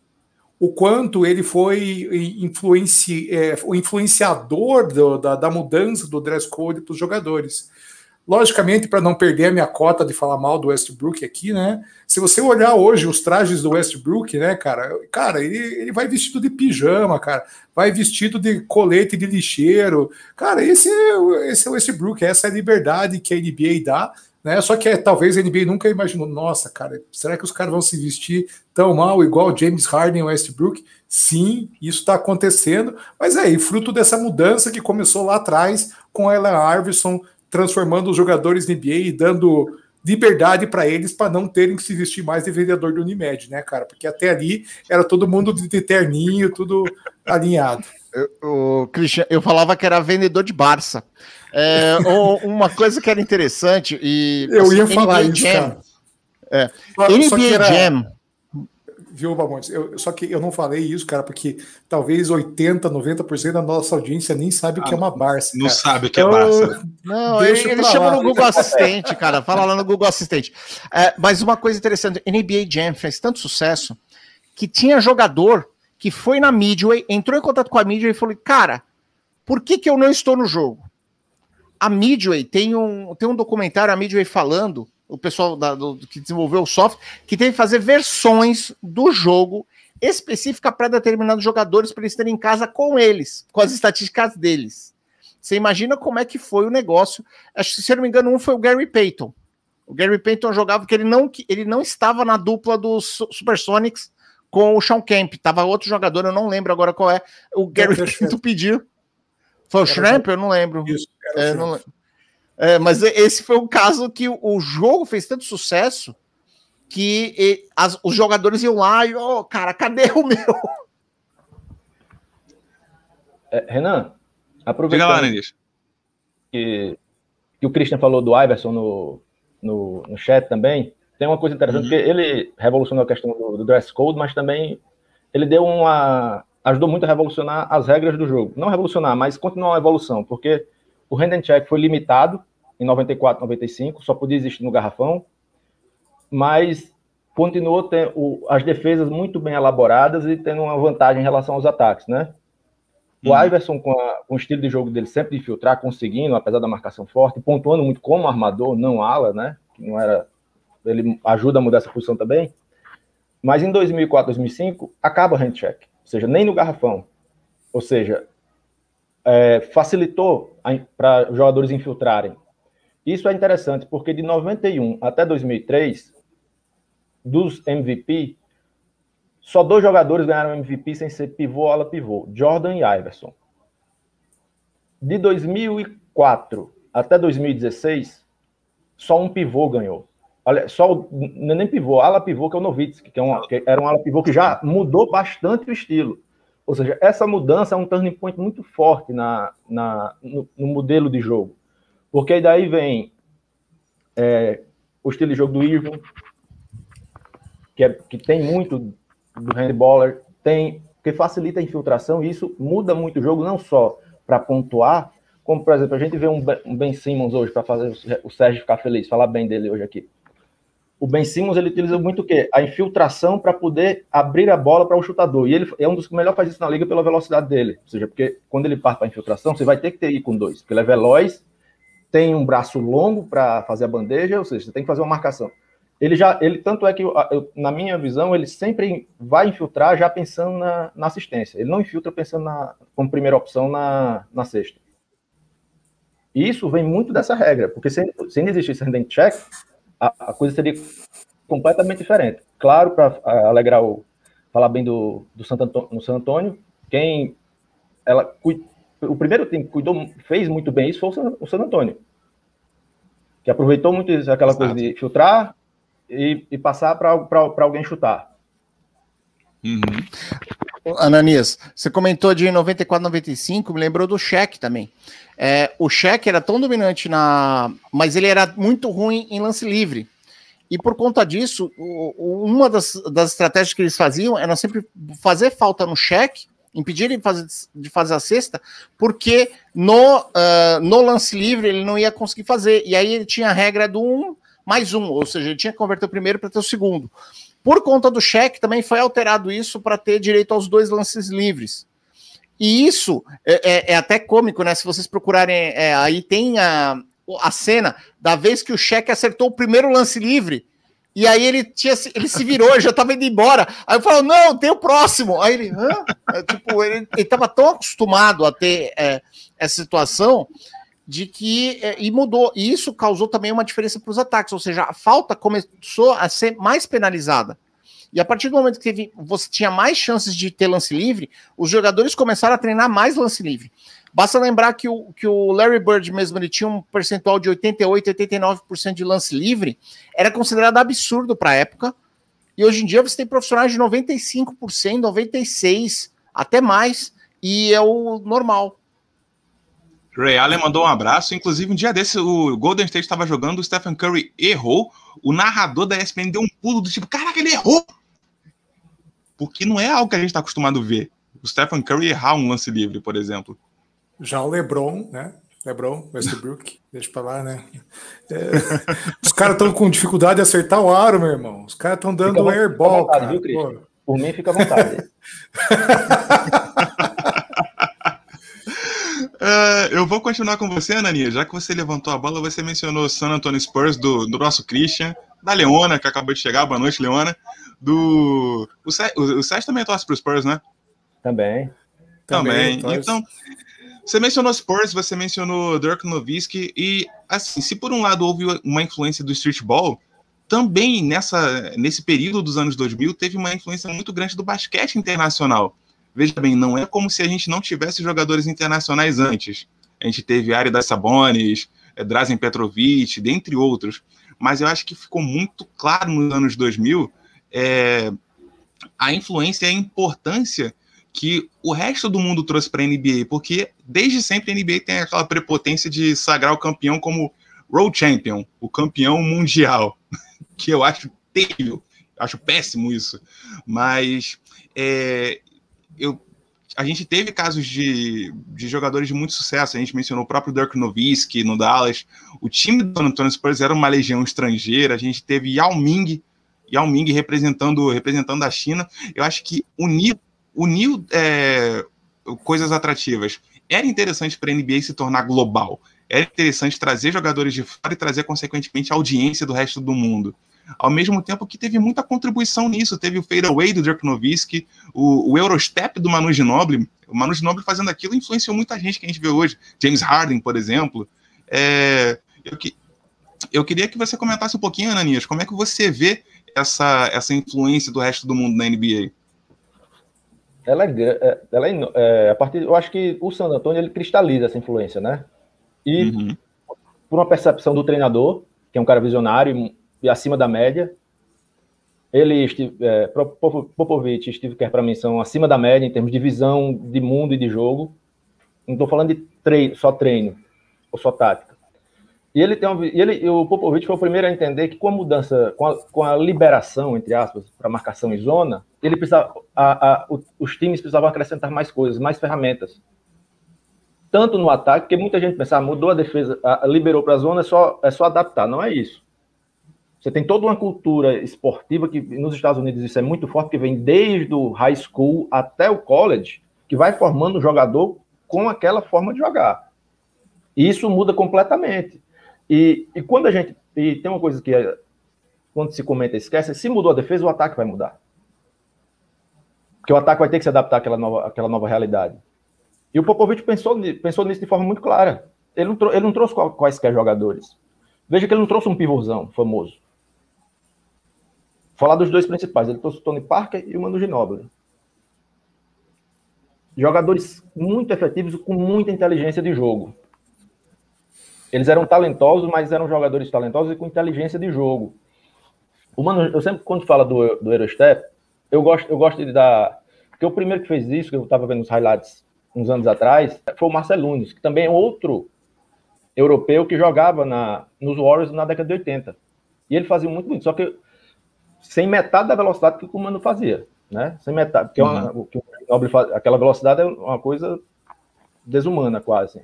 D: O quanto ele foi influenci, é, o influenciador do, da, da mudança do dress code para os jogadores. Logicamente, para não perder a minha cota de falar mal do Westbrook aqui, né? Se você olhar hoje os trajes do Westbrook, né, cara, cara, ele, ele vai vestido de pijama, cara, vai vestido de colete de lixeiro. Cara, esse é, esse é o Westbrook, essa é a liberdade que a NBA dá, né? Só que é, talvez a NBA nunca imaginou, nossa, cara, será que os caras vão se vestir tão mal igual James Harden e Westbrook? Sim, isso está acontecendo, mas é, e fruto dessa mudança que começou lá atrás com a Ellen Iverson transformando os jogadores NBA e dando liberdade para eles para não terem que se vestir mais de vendedor do Unimed, né, cara? Porque até ali era todo mundo de terninho, tudo alinhado.
C: O Christian, eu falava que era vendedor de Barça. É, uma coisa que era interessante e
D: eu assim, ia falar NBA isso, Jam, cara.
C: É, NBA era... Jam
D: viu, Bamontes? Eu, só que eu não falei isso, cara, porque talvez 80, 90% da nossa audiência nem sabe o que é uma Barça.
B: Não cara. sabe o que é então, Barça.
C: Não, ele, ele chama no Google Assistente, cara. Fala lá no Google Assistente. É, mas uma coisa interessante: NBA Jam fez tanto sucesso que tinha jogador que foi na Midway, entrou em contato com a Midway e falou: Cara, por que, que eu não estou no jogo? A Midway tem um, tem um documentário, a Midway falando o pessoal da, do, que desenvolveu o software, que teve que fazer versões do jogo específica para determinados jogadores para eles terem em casa com eles, com as estatísticas deles. Você imagina como é que foi o negócio? Acho que, se eu não me engano, um foi o Gary Payton. O Gary Payton jogava porque ele não, ele não estava na dupla dos Supersonics com o Sean Kemp. Tava outro jogador, eu não lembro agora qual é. O Gary Payton pediu. Foi o Shrimp? Eu não lembro. Isso, é, não lembro. É, mas esse foi um caso que o jogo fez tanto sucesso que e, as, os jogadores iam lá e, oh, cara, cadê o meu?
E: É, Renan, aproveitando lá, que, que o Christian falou do Iverson no, no, no chat também, tem uma coisa interessante, uhum. que ele revolucionou a questão do, do, dress code, mas também ele deu uma... ajudou muito a revolucionar as regras do jogo. Não revolucionar, mas continuar a evolução, porque o hand and check foi limitado em 94, 95, só podia existir no garrafão. mas continuou tendo as defesas muito bem elaboradas e tendo uma vantagem em relação aos ataques, né? O uhum. Iverson, com, a, com, o estilo de jogo dele sempre de filtrar, conseguindo, apesar da marcação forte, pontuando muito como armador, não ala, né? Que não era. Ele ajuda a mudar essa posição também. Mas em 2004, 2005, acaba o handcheck. Ou seja, nem no garrafão. Ou seja, é, facilitou para jogadores infiltrarem. Isso é interessante, porque de 91 até 2003, dos MVP, só dois jogadores ganharam MVP sem ser pivô ala pivô, Jordan e Iverson. De 2004 até 2016, só um pivô ganhou. Olha, só é nem pivô, ala pivô que é o Novitsky, que, é que era um ala pivô que já mudou bastante o estilo. Ou seja, essa mudança é um turning point muito forte na, na, no, no modelo de jogo. Porque daí vem é, o estilo de jogo do Irving, que, é, que tem muito do handballer, tem que facilita a infiltração e isso muda muito o jogo, não só para pontuar, como, por exemplo, a gente vê um Ben Simmons hoje, para fazer o Sérgio ficar feliz, falar bem dele hoje aqui. O Ben Simmons ele utiliza muito o quê? A infiltração para poder abrir a bola para o chutador. E ele é um dos que melhor faz isso na liga pela velocidade dele. Ou seja, porque quando ele parte para a infiltração, você vai ter que ter ir com dois, porque ele é veloz, tem um braço longo para fazer a bandeja, ou seja, você tem que fazer uma marcação ele já, ele tanto é que eu, na minha visão ele sempre vai infiltrar já pensando na, na assistência. Ele não infiltra pensando na, como primeira opção na, na sexta. E isso vem muito dessa regra, porque se, se não existisse handling check, a, a, coisa seria completamente diferente. Claro, para alegrar o falar bem do, do Santo Antônio, no San Antônio, quem ela o primeiro time que cuidou, fez muito bem isso foi o San Antônio, que aproveitou muito aquela Exato. coisa de filtrar, e, e passar para alguém chutar.
C: Uhum. Ananias, você comentou de 94, 95, me lembrou do cheque também. É, o cheque era tão dominante na. Mas ele era muito ruim em lance livre. E por conta disso, uma das, das estratégias que eles faziam era sempre fazer falta no cheque, impedir ele de fazer, de fazer a cesta, porque no, uh, no lance livre ele não ia conseguir fazer. E aí ele tinha a regra do 1 um, mais um, ou seja, ele tinha que converter o primeiro para ter o segundo. Por conta do cheque, também foi alterado isso para ter direito aos dois lances livres. E isso é, é, é até cômico, né? Se vocês procurarem, é, aí tem a, a cena da vez que o cheque acertou o primeiro lance livre. E aí ele tinha ele se virou, já estava indo embora. Aí eu falo, não, tem o próximo. Aí ele, Hã? É, tipo, ele estava tão acostumado a ter é, essa situação de que é, e mudou e isso causou também uma diferença para os ataques, ou seja, a falta começou a ser mais penalizada. E a partir do momento que teve, você tinha mais chances de ter lance livre, os jogadores começaram a treinar mais lance livre. Basta lembrar que o, que o Larry Bird mesmo ele tinha um percentual de 88, 89% de lance livre, era considerado absurdo para a época. E hoje em dia você tem profissionais de 95%, 96%, até mais, e é o normal.
B: Ray Allen mandou um abraço. Inclusive, um dia desse, o Golden State estava jogando, o Stephen Curry errou. O narrador da ESPN deu um pulo do tipo: Caraca, ele errou! Porque não é algo que a gente está acostumado a ver. O Stephen Curry errar um lance livre, por exemplo.
D: Já o LeBron, né? LeBron, Westbrook, deixa pra lá, né? É, os caras estão com dificuldade de acertar o aro, meu irmão. Os caras estão dando fica airball, vontade, cara. Viu,
E: Por mim, fica à vontade.
B: Uh, eu vou continuar com você, Anania. Já que você levantou a bola, você mencionou o San Antonio Spurs do, do nosso Christian, da Leona, que acabou de chegar. Boa noite, Leona. Do. O, o, o Sérgio também torce para os Spurs, né?
E: Também.
B: Também. também então, você mencionou Spurs, você mencionou Dirk Nowitzki, e, assim, se por um lado houve uma influência do streetball, também nessa, nesse período dos anos 2000 teve uma influência muito grande do basquete internacional. Veja bem, não é como se a gente não tivesse jogadores internacionais antes. A gente teve Ari das Sabonis, é, Drazen Petrovic, dentre outros. Mas eu acho que ficou muito claro nos anos 2000 é, a influência e a importância que o resto do mundo trouxe para a NBA, porque desde sempre a NBA tem aquela prepotência de sagrar o campeão como World Champion, o campeão mundial, que eu acho terrível, acho péssimo isso. Mas é, eu a gente teve casos de, de jogadores de muito sucesso. A gente mencionou o próprio Dirk Nowitzki no Dallas. O time do San Antonio Spurs era uma legião estrangeira. A gente teve Yao Ming, Yao Ming representando, representando a China. Eu acho que unir é, coisas atrativas era interessante para a NBA se tornar global. Era interessante trazer jogadores de fora e trazer, consequentemente, audiência do resto do mundo ao mesmo tempo que teve muita contribuição nisso. Teve o fadeaway do Dirk Nowitzki, o, o Eurostep do Manu Ginobili. O Manu Ginobili fazendo aquilo influenciou muita gente que a gente vê hoje. James Harden, por exemplo. É, eu, que, eu queria que você comentasse um pouquinho, Ananias, como é que você vê essa, essa influência do resto do mundo na NBA?
E: Ela é, é, ela é, é, a partir, eu acho que o San Antonio ele cristaliza essa influência, né? E uhum. por uma percepção do treinador, que é um cara visionário, e acima da média. Ele, é, Popovich e Steve Kerr, para mim, são acima da média em termos de visão de mundo e de jogo. Não estou falando de treino, só treino ou só tática. E ele tem uma, ele, o Popovich foi o primeiro a entender que com a mudança, com a, com a liberação, entre aspas, para marcação em zona, ele precisava, a, a, os times precisavam acrescentar mais coisas, mais ferramentas. Tanto no ataque, porque muita gente pensava, mudou a defesa, liberou para a zona, é só, é só adaptar. Não é isso. Você tem toda uma cultura esportiva que nos Estados Unidos isso é muito forte, que vem desde o high school até o college, que vai formando o jogador com aquela forma de jogar. E isso muda completamente. E, e quando a gente. E tem uma coisa que quando se comenta esquece, se mudou a defesa, o ataque vai mudar. Porque o ataque vai ter que se adaptar àquela nova, àquela nova realidade. E o Popovich pensou, pensou nisso de forma muito clara. Ele não, ele não trouxe quaisquer jogadores. Veja que ele não trouxe um pivôzão famoso falar dos dois principais. Ele trouxe o Tony Parker e o Manu Ginóbili. Jogadores muito efetivos com muita inteligência de jogo. Eles eram talentosos, mas eram jogadores talentosos e com inteligência de jogo. O Manu, eu sempre, quando fala do, do Eurostep, eu gosto, eu gosto de dar. Porque o primeiro que fez isso, que eu estava vendo os highlights uns anos atrás, foi o Marcelo Nunes, que também é outro europeu que jogava na, nos Warriors na década de 80. E ele fazia muito bonito. Só que sem metade da velocidade que o comando fazia, né? Sem metade, porque é uma, uhum. o Nobre faz, aquela velocidade é uma coisa desumana quase.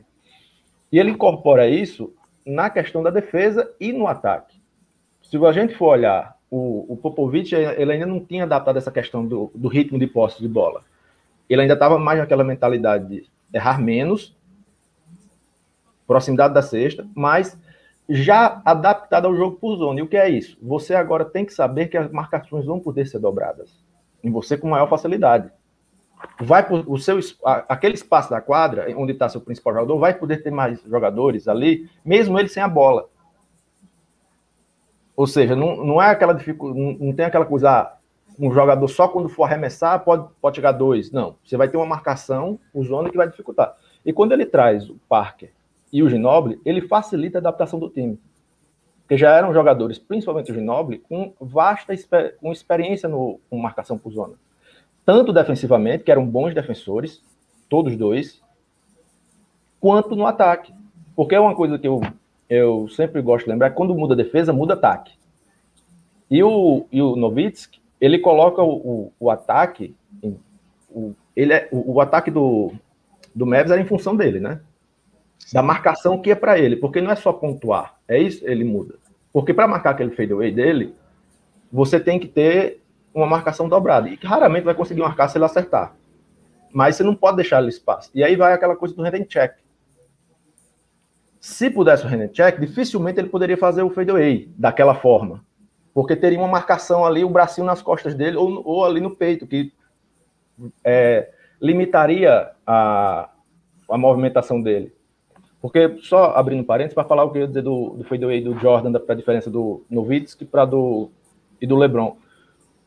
E: E ele incorpora isso na questão da defesa e no ataque. Se a gente for olhar, o, o Popovich ele ainda não tinha adaptado essa questão do, do ritmo de posse de bola. Ele ainda estava mais naquela mentalidade de errar menos, proximidade da cesta, mas já adaptada ao jogo por zona. E o que é isso? Você agora tem que saber que as marcações vão poder ser dobradas em você com maior facilidade. Vai o seu aquele espaço da quadra onde está seu principal jogador vai poder ter mais jogadores ali, mesmo ele sem a bola. Ou seja, não, não é aquela dificuldade, não tem aquela coisa, ah, um jogador só quando for arremessar pode, pode chegar dois. Não, você vai ter uma marcação, o zona que vai dificultar. E quando ele traz o Parker e o Ginoble, ele facilita a adaptação do time. Porque já eram jogadores, principalmente o Ginoble, com vasta com experiência no, com marcação por zona. Tanto defensivamente, que eram bons defensores, todos dois, quanto no ataque. Porque é uma coisa que eu, eu sempre gosto de lembrar, quando muda defesa, muda ataque. E o, e o Novitsky, ele coloca o, o, o ataque, o, ele é, o, o ataque do, do Mavis era em função dele, né? Da marcação que é para ele, porque não é só pontuar, é isso, ele muda. Porque para marcar aquele fadeaway dele, você tem que ter uma marcação dobrada, e raramente vai conseguir marcar se ele acertar. Mas você não pode deixar ele espaço. E aí vai aquela coisa do hand check. Se pudesse o hand check, dificilmente ele poderia fazer o fadeaway daquela forma. Porque teria uma marcação ali, o bracinho nas costas dele, ou, ou ali no peito, que é, limitaria a, a movimentação dele. Porque, só abrindo parênteses, para falar o que eu ia dizer do, do fadeaway do Jordan, para a diferença do Nowitzki para do, e do LeBron.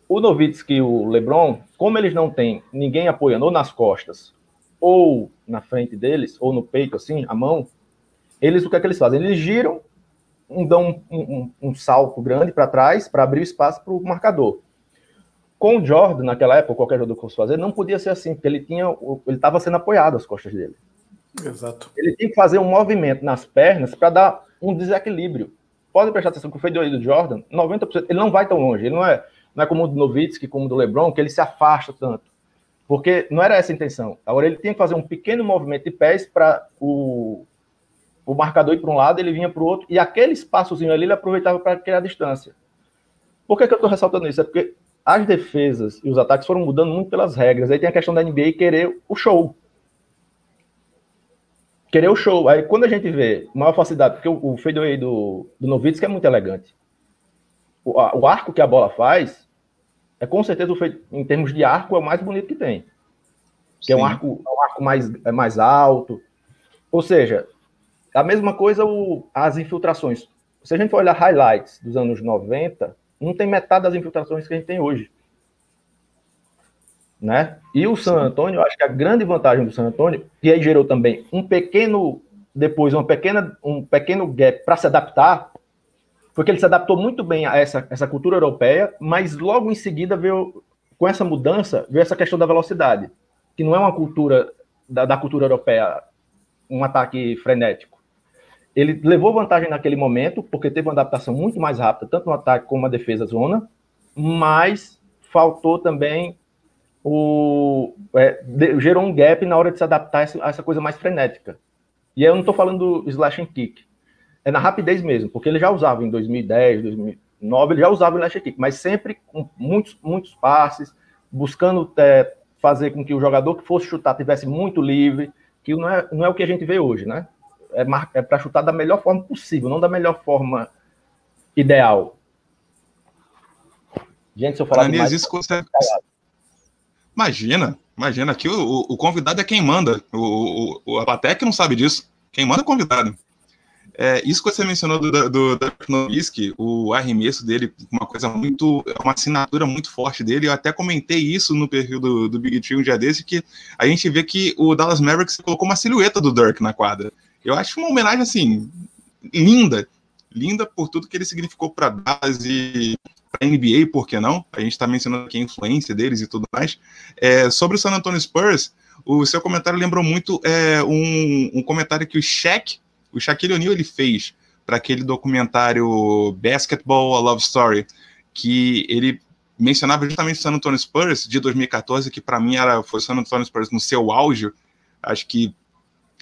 E: O Nowitzki e o LeBron, como eles não têm ninguém apoiando ou nas costas, ou na frente deles, ou no peito, assim, a mão, eles, o que é que eles fazem? Eles giram, dão um, um, um salto grande para trás, para abrir espaço para o marcador. Com o Jordan, naquela época, qualquer jogador que fosse fazer, não podia ser assim, porque ele tinha, ele estava sendo apoiado às costas dele.
D: Exato.
E: Ele tem que fazer um movimento nas pernas para dar um desequilíbrio. Pode prestar atenção que o fadeaway do Jordan, 90%, ele não vai tão longe. Ele não é, não é como o do Novitsky, como o do LeBron, que ele se afasta tanto. Porque não era essa a intenção. Agora ele tinha que fazer um pequeno movimento de pés para o, o marcador ir para um lado, ele vinha para o outro, e aquele espaçozinho ali ele aproveitava para criar distância. Por que, que eu estou ressaltando isso? É porque as defesas e os ataques foram mudando muito pelas regras. Aí tem a questão da NBA querer o show. Querer o show. Aí quando a gente vê maior facilidade, porque o, o fadeaway do, do Novitsky é muito elegante. O, a, o arco que a bola faz é com certeza, o em termos de arco, é o mais bonito que tem. Que é um arco, é um arco mais, é mais alto. Ou seja, a mesma coisa o, as infiltrações. Se a gente for olhar highlights dos anos 90, não tem metade das infiltrações que a gente tem hoje. Né? E o San Antônio, eu acho que a grande vantagem do San Antônio, que aí gerou também um pequeno, depois uma pequena, um pequeno gap para se adaptar, porque ele se adaptou muito bem a essa, essa cultura europeia, mas logo em seguida veio, com essa mudança, veio essa questão da velocidade, que não é uma cultura da, da cultura europeia, um ataque frenético. Ele levou vantagem naquele momento, porque teve uma adaptação muito mais rápida, tanto no ataque como na defesa zona, mas faltou também o. É, de, gerou um gap na hora de se adaptar a essa, a essa coisa mais frenética. E eu não estou falando do slash and kick, é na rapidez mesmo, porque ele já usava em 2010, 2009, ele já usava o slash and kick, mas sempre com muitos, muitos passes, buscando é, fazer com que o jogador que fosse chutar tivesse muito livre, que não é, não é o que a gente vê hoje, né? é, é para chutar da melhor forma possível, não da melhor forma ideal.
B: Gente, se eu falar demais... Isso você... Imagina, imagina, aqui o, o, convidado é quem manda, o, o, a plateia que não sabe disso, quem manda é o convidado. É, isso que você mencionou do, do, do o arremesso dele, uma coisa muito, uma assinatura muito forte dele, eu até comentei isso no perfil do, do Big Tree um dia desse, que a gente vê que o Dallas Mavericks colocou uma silhueta do Dirk na quadra. Eu acho uma homenagem, assim, linda. Linda por tudo que ele significou para Dallas e para a NBA, por que não? A gente está mencionando aqui a influência deles e tudo mais. É, sobre o San Antonio Spurs, o seu comentário lembrou muito é, um, um, comentário que o Shaq, o Shaquille O'Neal, ele fez para aquele documentário Basketball A Love Story, que ele mencionava justamente o San Antonio Spurs de 2014, que para mim era foi o San Antonio Spurs no seu auge. Acho que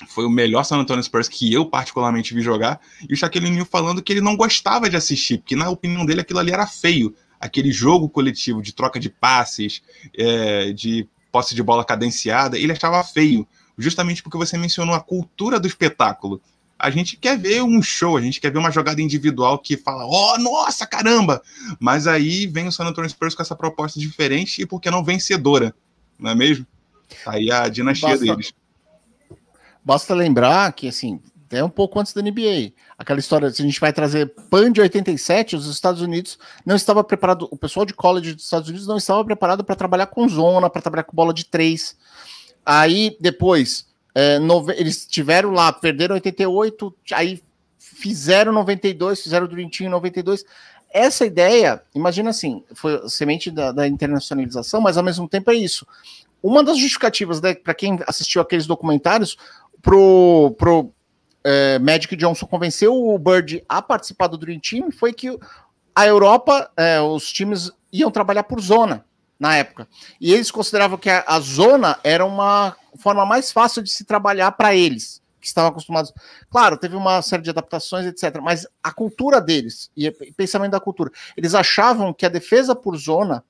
B: foi o melhor San Antonio Spurs que eu particularmente vi jogar, e o Shaquille O'Neal falando que ele não gostava de assistir, porque na opinião dele aquilo ali era feio, aquele jogo coletivo de troca de passes, é, de posse de bola cadenciada, ele achava feio, justamente porque você mencionou a cultura do espetáculo. A gente quer ver um show, a gente quer ver uma jogada individual que fala, oh, nossa, caramba! Mas aí vem o San Antonio Spurs com essa proposta diferente e porque não vencedora, não é mesmo? Aí a dinastia Basta... deles.
C: Basta lembrar que, assim, é um pouco antes da NBA. Aquela história, se a gente vai trazer PAN de 87, os Estados Unidos não estava preparado, o pessoal de college dos Estados Unidos não estava preparado para trabalhar com zona, para trabalhar com bola de três. Aí, depois, é, nove, eles tiveram lá, perderam 88, aí fizeram 92, fizeram o Dream em 92. Essa ideia, imagina assim, foi semente da, da internacionalização, mas ao mesmo tempo é isso. Uma das justificativas, né, para quem assistiu aqueles documentários, pro, pro é, Magic Johnson convenceu o Bird a participar do Dream Team foi que a Europa, é, os times iam trabalhar por zona na época. E eles consideravam que a, a zona era uma forma mais fácil de se trabalhar para eles, que estavam acostumados. Claro, teve uma série de adaptações, etc. Mas a cultura deles e o pensamento da cultura, eles achavam que a defesa por zona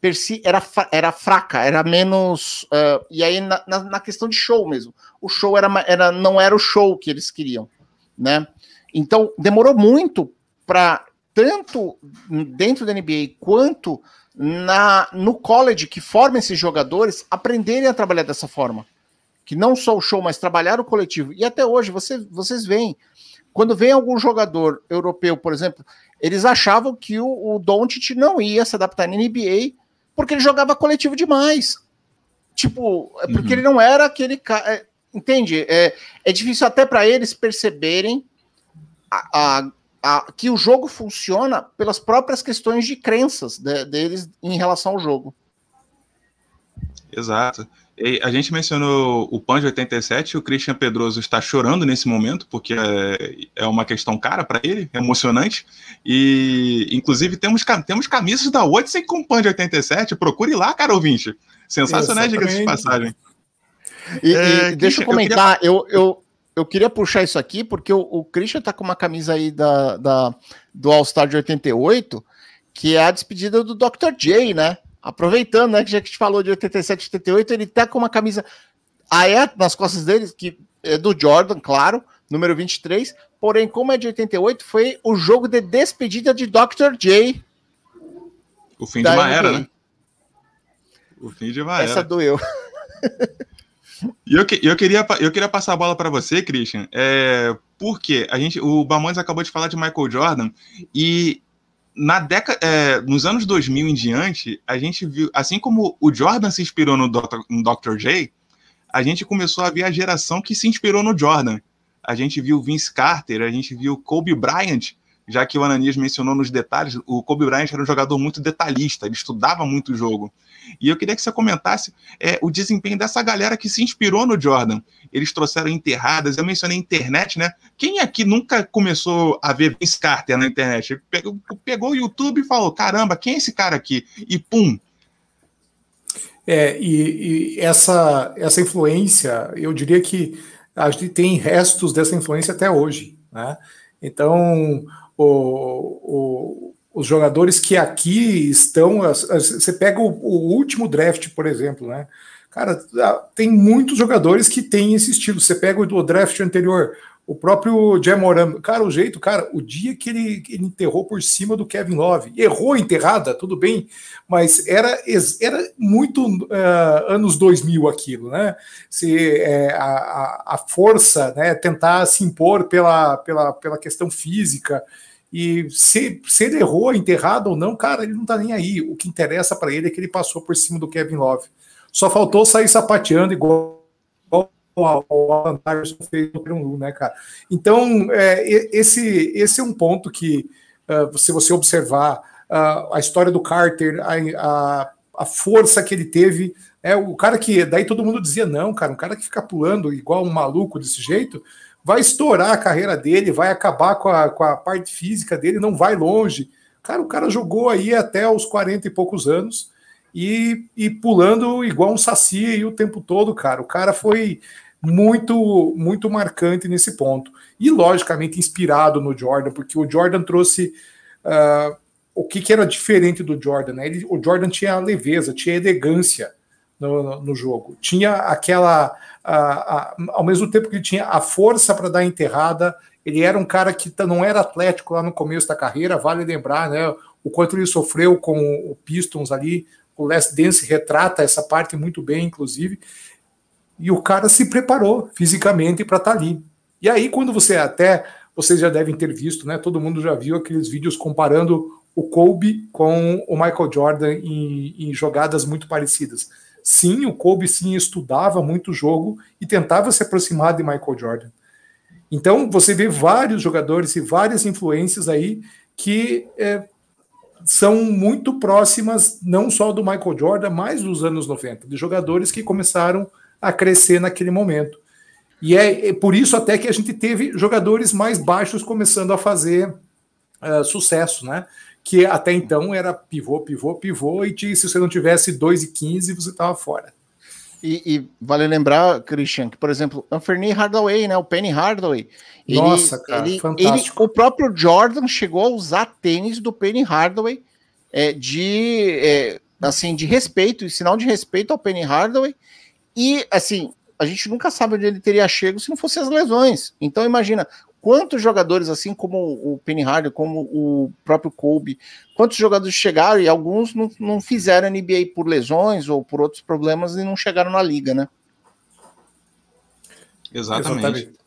C: per si era, era fraca, era menos. Uh, e aí, na, na, questão de show mesmo, o show era, era, não era o show que eles queriam, né? Então, demorou muito para, tanto dentro da NBA quanto na, no college que forma esses jogadores, aprenderem a trabalhar dessa forma. Que não só o show, mas trabalhar o coletivo. E até hoje, você, vocês veem, quando vem algum jogador europeu, por exemplo, eles achavam que o, o Doncic não ia se adaptar na NBA porque ele jogava coletivo demais. Tipo, é porque uhum. ele não era aquele cara. É, entende? É, é difícil até para eles perceberem a, a, a, que o jogo funciona pelas próprias questões de crenças de, deles em relação ao jogo.
B: Exato. A gente mencionou o PAN de 87, o Christian Pedroso está chorando nesse momento, porque é, é uma questão cara para ele, é emocionante. E, inclusive, temos, temos camisas da Odyssey com PAN de 87. Procure lá, cara ouvinte. Sensacional, diga-se de passagem.
C: E, é, e deixa eu comentar, eu, queria... eu, eu, eu, queria puxar isso aqui, porque o, o Christian tá com uma camisa aí da, da, do All-Star de 88, que é a despedida do Dr. J, né? Aproveitando, né, que já que a gente falou de 87, 88, ele tá com uma camisa aí é nas costas dele, que é do Jordan, claro, número 23, porém, como é de 88, foi o jogo de despedida de Dr. J.
B: O fim de uma era, né? O fim de uma
C: Essa era. doeu.
B: E eu, eu, queria, eu queria passar a bola para você, Christian, é, porque a gente, o Bamões acabou de falar de Michael Jordan e na década, é, nos anos 2000 em diante, a gente viu, assim como o Jordan se inspirou no Dr. no Dr. J, a gente começou a ver a geração que se inspirou no Jordan. A gente viu Vince Carter, a gente viu Kobe Bryant, já que o Ananias mencionou nos detalhes, o Kobe Bryant era um jogador muito detalhista, ele estudava muito o jogo. E eu queria que você comentasse é, o desempenho dessa galera que se inspirou no Jordan. Eles trouxeram enterradas, eu mencionei internet, né? Quem aqui nunca começou a ver Vince Carter na internet? Pegou, pegou o YouTube e falou: caramba, quem é esse cara aqui? E pum,
D: é, e, e, essa, essa influência, eu diria que a gente tem restos dessa influência até hoje. Né? Então, o, o, os jogadores que aqui estão. Você pega o, o, último draft, por exemplo, né? Cara, tem muitos jogadores que têm esse estilo. Você pega o draft anterior, o próprio Jamoran, cara, o jeito, cara, o dia que ele, ele enterrou por cima do Kevin Love, errou enterrada, tudo bem, mas era, era muito uh, anos 2000 aquilo, né? Se, é, a, a força, né, tentar se impor pela, pela, pela questão física, e se, se ele errou, enterrado ou não, cara, ele não tá nem aí. O que interessa para ele é que ele passou por cima do Kevin Love. Só faltou sair sapateando igual, o Alan Iverson fez no um, né, cara? Então, é, esse, esse é um ponto que, uh, se você observar uh, a história do Carter, a, a, a força que ele teve, é o cara que. Daí todo mundo dizia, não, cara, um cara que fica pulando igual um maluco desse jeito vai estourar a carreira dele, vai acabar com a, com a parte física dele, não vai longe. Cara, o cara jogou aí até os 40 e poucos anos e, e pulando igual um saci aí o tempo todo, cara. O cara foi muito, muito marcante nesse ponto. E, logicamente, inspirado no Jordan, porque o Jordan trouxe. Uh, o que, que, era diferente do Jordan? Né? Ele, o Jordan tinha leveza, tinha elegância no, no, no jogo, tinha aquela ao mesmo tempo que ele tinha a força para dar enterrada, ele era um cara que não era atlético lá no começo da carreira, vale lembrar, né? O quanto ele sofreu com o Pistons ali, o Les Dance retrata essa parte muito bem, inclusive. E o cara se preparou fisicamente para estar tá ali. E aí, quando você até vocês já devem ter visto, né? Todo mundo já viu aqueles vídeos comparando o Kobe com o Michael Jordan em, em jogadas muito parecidas sim, o Kobe sim estudava muito o jogo e tentava se aproximar de Michael Jordan. Então você vê vários jogadores e várias influências aí que é, são muito próximas não só do Michael Jordan, mas dos anos 90, de jogadores que começaram a crescer naquele momento. E é, é por isso até que a gente teve jogadores mais baixos começando a fazer uh, sucesso, né? Que até então era pivô, pivô, pivô, e se você não tivesse 2 e 15, você estava fora.
C: E, e, vale lembrar, Christian, que, por exemplo, Anthony Hardaway, né? O Penny Hardaway.
D: Ele, Nossa, cara,
C: ele, fantástico. Ele, o próprio Jordan chegou a usar tênis do Penny Hardaway é, de, é, assim, de respeito, e sinal de respeito ao Penny Hardaway. E, assim, a gente nunca sabe onde ele teria chego se não fosse as lesões. Então, imagina, quantos jogadores, assim como o Penny Hardaway, como o próprio Kobe, quantos jogadores chegaram e alguns não, não fizeram NBA por lesões ou por outros problemas e não chegaram na liga, né?
B: Exatamente. Exatamente.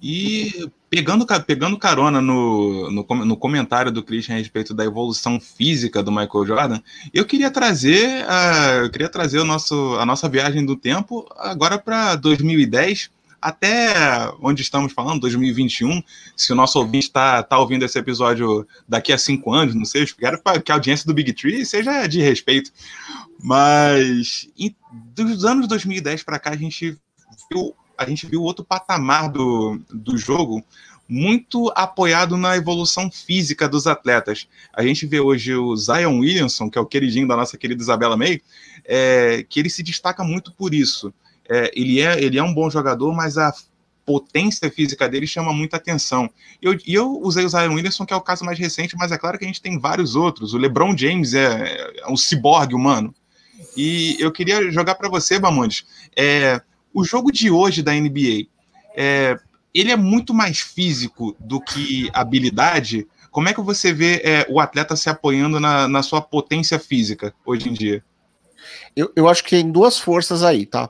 B: E pegando, pegando carona no, no, no, comentário do Christian a respeito da evolução física do Michael Jordan, eu queria trazer, uh, eu queria trazer o nosso, a nossa viagem do tempo agora para 2010, até onde estamos falando, 2021, se o nosso ouvinte está tá ouvindo esse episódio daqui a cinco anos, não sei, espero que a audiência do Big Tree seja de respeito. Mas em, dos anos 2010 para cá, a gente viu a gente viu outro patamar do, do jogo muito apoiado na evolução física dos atletas. A gente vê hoje o Zion Williamson, que é o queridinho da nossa querida Isabela May, é, que ele se destaca muito por isso. É, ele, é, ele é um bom jogador, mas a potência física dele chama muita atenção. E eu, eu, usei o Zion Williamson, que é o caso mais recente, mas é claro que a gente tem vários outros. O LeBron James é, é um ciborgue humano. E eu queria jogar para você, Bamondes, é, o jogo de hoje da NBA, é, ele é muito mais físico do que habilidade. Como é que você vê é, o atleta se apoiando na, na, sua potência física hoje em dia?
C: Eu, eu acho que tem duas forças aí, tá?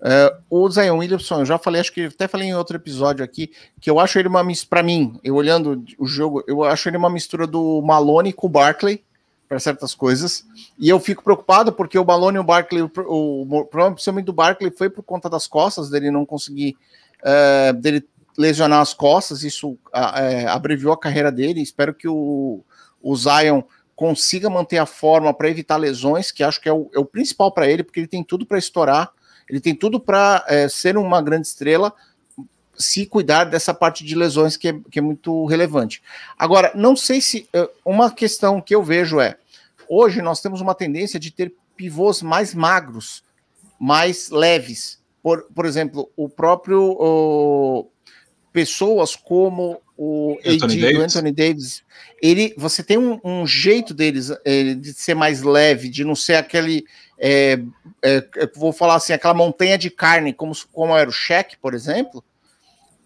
C: Uh, o Zion Williamson, eu já falei, acho que até falei em outro episódio aqui, que eu acho ele uma para mim, eu olhando o jogo, eu acho ele uma mistura do Malone com o Barkley para certas coisas. E eu fico preocupado porque o Malone e o Barkley, o, o, o problema principalmente do Barkley foi por conta das costas, dele não conseguir, uh, dele lesionar as costas, isso uh, abreviou a carreira dele. Espero que o, o Zion consiga manter a forma para evitar lesões, que acho que é o, é o principal para ele, porque ele tem tudo para estourar, ele tem tudo para é, ser uma grande estrela, se cuidar dessa parte de lesões que é, que é muito relevante. Agora, não sei se. Uma questão que eu vejo é: hoje nós temos uma tendência de ter pivôs mais magros, mais leves. Por, por exemplo, o próprio. O, pessoas como o Anthony, AD, Davis. Anthony Davis, ele, você tem um, um jeito deles é, de ser mais leve, de não ser aquele, é, é, vou falar assim, aquela montanha de carne, como, como era o Shaq, por exemplo,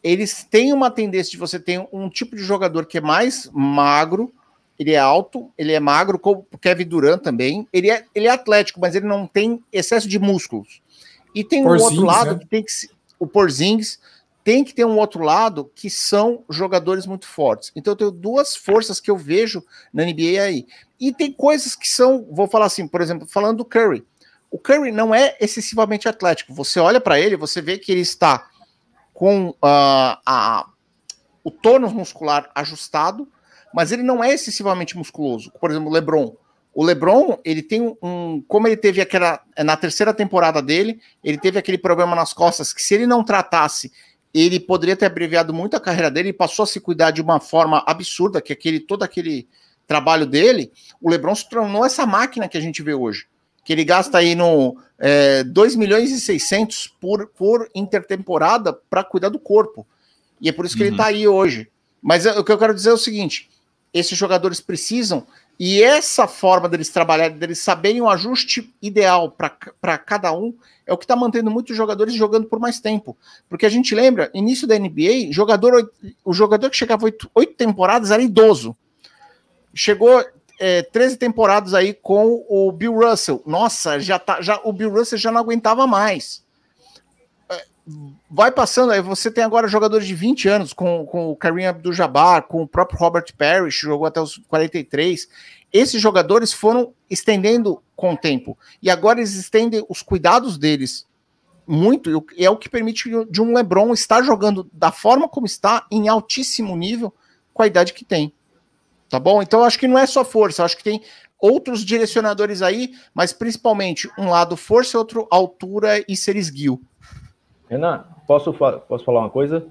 C: eles têm uma tendência de você ter um tipo de jogador que é mais magro, ele é alto, ele é magro, como o Kevin Durant também. Ele é, ele é atlético, mas ele não tem excesso de músculos. E tem um outro lado né? que tem que o Porzingis tem que ter um outro lado que são jogadores muito fortes. Então eu tenho duas forças que eu vejo na NBA aí. E tem coisas que são, vou falar assim, por exemplo, falando do Curry. O Curry não é excessivamente atlético. Você olha para ele, você vê que ele está com uh, a, o tônus muscular ajustado, mas ele não é excessivamente musculoso. Por exemplo, o LeBron. O LeBron, ele tem um. Como ele teve aquela. Na terceira temporada dele, ele teve aquele problema nas costas que, se ele não tratasse, ele poderia ter abreviado muito a carreira dele e passou a se cuidar de uma forma absurda, que aquele todo aquele trabalho dele, o LeBron se tornou essa máquina que a gente vê hoje que ele gasta aí no é, 2 milhões e 600 por, por intertemporada para cuidar do corpo. E é por isso que uhum. ele está aí hoje. Mas é, o que eu quero dizer é o seguinte: esses jogadores precisam, e essa forma deles trabalharem, deles saberem o ajuste ideal para cada um, é o que está mantendo muitos jogadores jogando por mais tempo. Porque a gente lembra, início da NBA, jogador, o jogador que chegava oito, oito temporadas era idoso. Chegou, é, 13 temporadas aí com o Bill Russell. Nossa, já tá, já o Bill Russell já não aguentava mais. É, vai passando, aí você tem agora jogadores de 20 anos, com, com o Kareem Abdul-Jabbar, com o próprio Robert Parrish, jogou até os 43. Esses jogadores foram estendendo com o tempo. E agora eles estendem os cuidados deles muito, e é o que permite de um LeBron estar jogando da forma como está, em altíssimo nível, com a idade que tem. Tá bom? Então acho que não é só força, acho que tem outros direcionadores aí, mas principalmente um lado força, outro altura e ser esguio.
E: Renan, posso, posso falar uma coisa?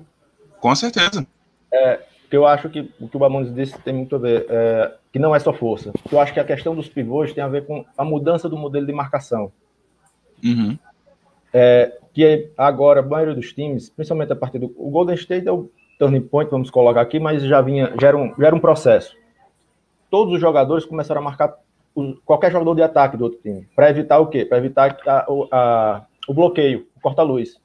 B: Com certeza.
E: É, que eu acho que o que o Bamondes disse tem muito a ver, é, que não é só força. Eu acho que a questão dos pivôs tem a ver com a mudança do modelo de marcação.
B: Uhum.
E: É, que é agora, a maioria dos times, principalmente a partir do. O Golden State é o turning point, vamos colocar aqui, mas já vinha, já era um, já era um processo todos os jogadores começaram a marcar qualquer jogador de ataque do outro time, para evitar o quê? Para evitar a, a, o bloqueio, o corta-luz.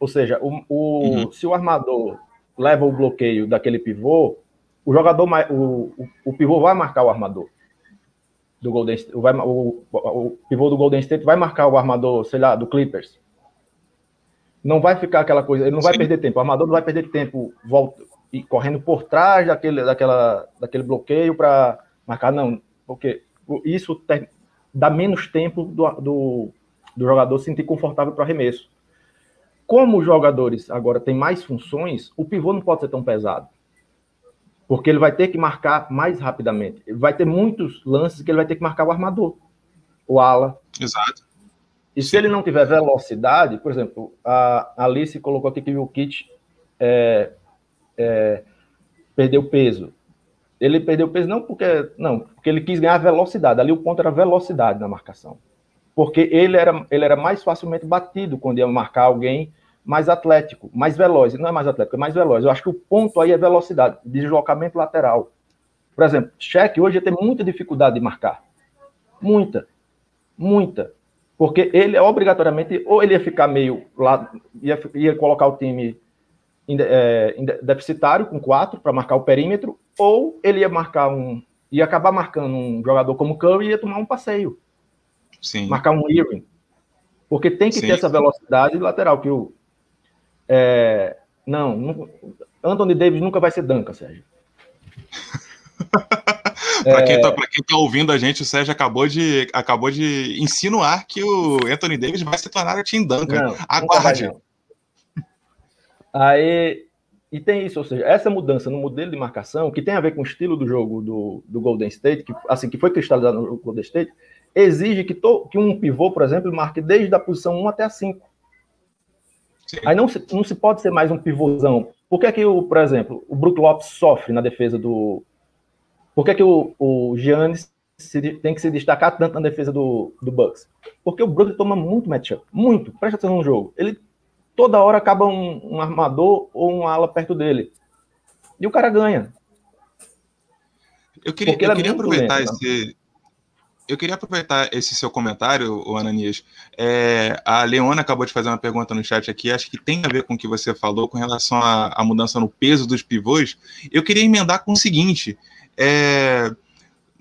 E: Ou seja, o, o uhum. se o armador leva o bloqueio daquele pivô, o jogador, o, o, o pivô vai marcar o armador do Golden State, vai, o, o, pivô do Golden State vai marcar o armador, sei lá, do Clippers. Não vai ficar aquela coisa, ele não Sim. vai perder tempo, o armador não vai perder tempo volta, e correndo por trás daquele, daquela, daquele bloqueio para marcar, não, porque isso tem, dá menos tempo do, do, do jogador se sentir confortável para arremesso. como os jogadores agora têm mais funções, o pivô não pode ser tão pesado. Porque ele vai ter que marcar mais rapidamente. Vai ter muitos lances que ele vai ter que marcar o armador, o ala.
B: Exato.
E: E se ele não tiver velocidade, por exemplo, a Alice colocou aqui que o kit é, é, perdeu peso. Ele perdeu peso não porque não, porque ele quis ganhar velocidade. Ali o ponto era velocidade na marcação. Porque ele era, ele era mais facilmente batido quando ia marcar alguém mais atlético, mais veloz. Não é mais atlético, é mais veloz. Eu acho que o ponto aí é velocidade, deslocamento lateral. Por exemplo, cheque hoje ter muita dificuldade de marcar. Muita. Muita. Porque ele obrigatoriamente, ou ele ia ficar meio lá, ia, ia colocar o time é, deficitário com quatro para marcar o perímetro, ou ele ia marcar um. ia acabar marcando um jogador como Curry e ia tomar um passeio.
B: Sim.
E: Marcar um Irving. Porque tem que Sim. ter essa velocidade lateral que o. É, não, não, Anthony Davis nunca vai ser Duncan, Sérgio.
B: para quem, tá, quem tá ouvindo a gente, o Sérgio acabou de, acabou de insinuar que o Anthony Davis vai se tornar o Tim Duncan. Não, Aguarde.
E: Aí, e tem isso, ou seja, essa mudança no modelo de marcação, que tem a ver com o estilo do jogo do, do Golden State, que, assim, que foi cristalizado no Golden State, exige que, to, que um pivô, por exemplo, marque desde a posição 1 até a 5. Sim. Aí não se, não se pode ser mais um pivôzão. Por que, é que o, por exemplo, o Brook Lopes sofre na defesa do. Por que, é que o, o Giannis se, tem que se destacar tanto na defesa do, do Bucks? Porque o Brook toma muito matchup. Muito. Presta atenção no jogo. Ele toda hora acaba um, um armador ou um ala perto dele. E o cara ganha.
B: Eu queria, eu é queria aproveitar lento, esse. Eu queria aproveitar esse seu comentário, o Ananias. É, a Leona acabou de fazer uma pergunta no chat aqui, acho que tem a ver com o que você falou com relação à, à mudança no peso dos pivôs. Eu queria emendar com o seguinte: é,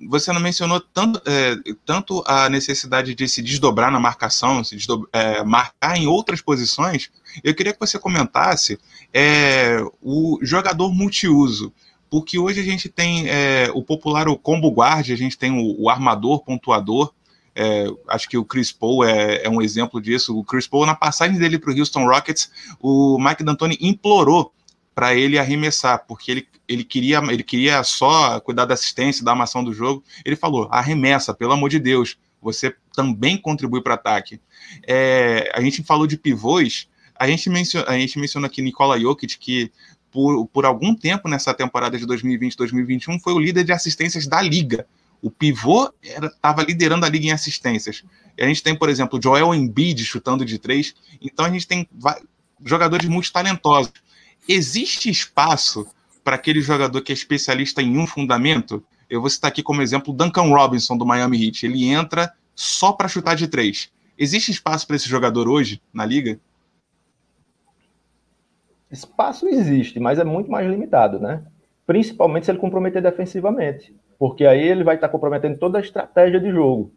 B: você não mencionou tanto, é, tanto a necessidade de se desdobrar na marcação, se é, marcar em outras posições. Eu queria que você comentasse é, o jogador multiuso, porque hoje a gente tem é, o popular o combo guard, a gente tem o, o armador pontuador. É, acho que o Chris Paul é, é, um exemplo disso. O Chris Paul, na passagem dele para o Houston Rockets, o Mike D'Antoni implorou para ele arremessar, porque ele, ele, queria, ele queria só cuidar da assistência, da armação do jogo. Ele falou: arremessa, pelo amor de Deus, você também contribui para ataque. É, a gente falou de pivôs, a gente, menciona, a gente menciona aqui Nikola Jokic, que por, por algum tempo nessa temporada de 2020-2021 foi o líder de assistências da liga. O pivô estava liderando a liga em assistências. A gente tem, por exemplo, Joel Embiid chutando de três. Então a gente tem jogadores muito talentosos. Existe espaço para aquele jogador que é especialista em um fundamento? Eu vou citar aqui como exemplo Duncan Robinson do Miami Heat. Ele entra só para chutar de três. Existe espaço para esse jogador hoje na liga?
E: Espaço existe, mas é muito mais limitado, né? Principalmente se ele comprometer defensivamente, porque aí ele vai estar comprometendo toda a estratégia de jogo.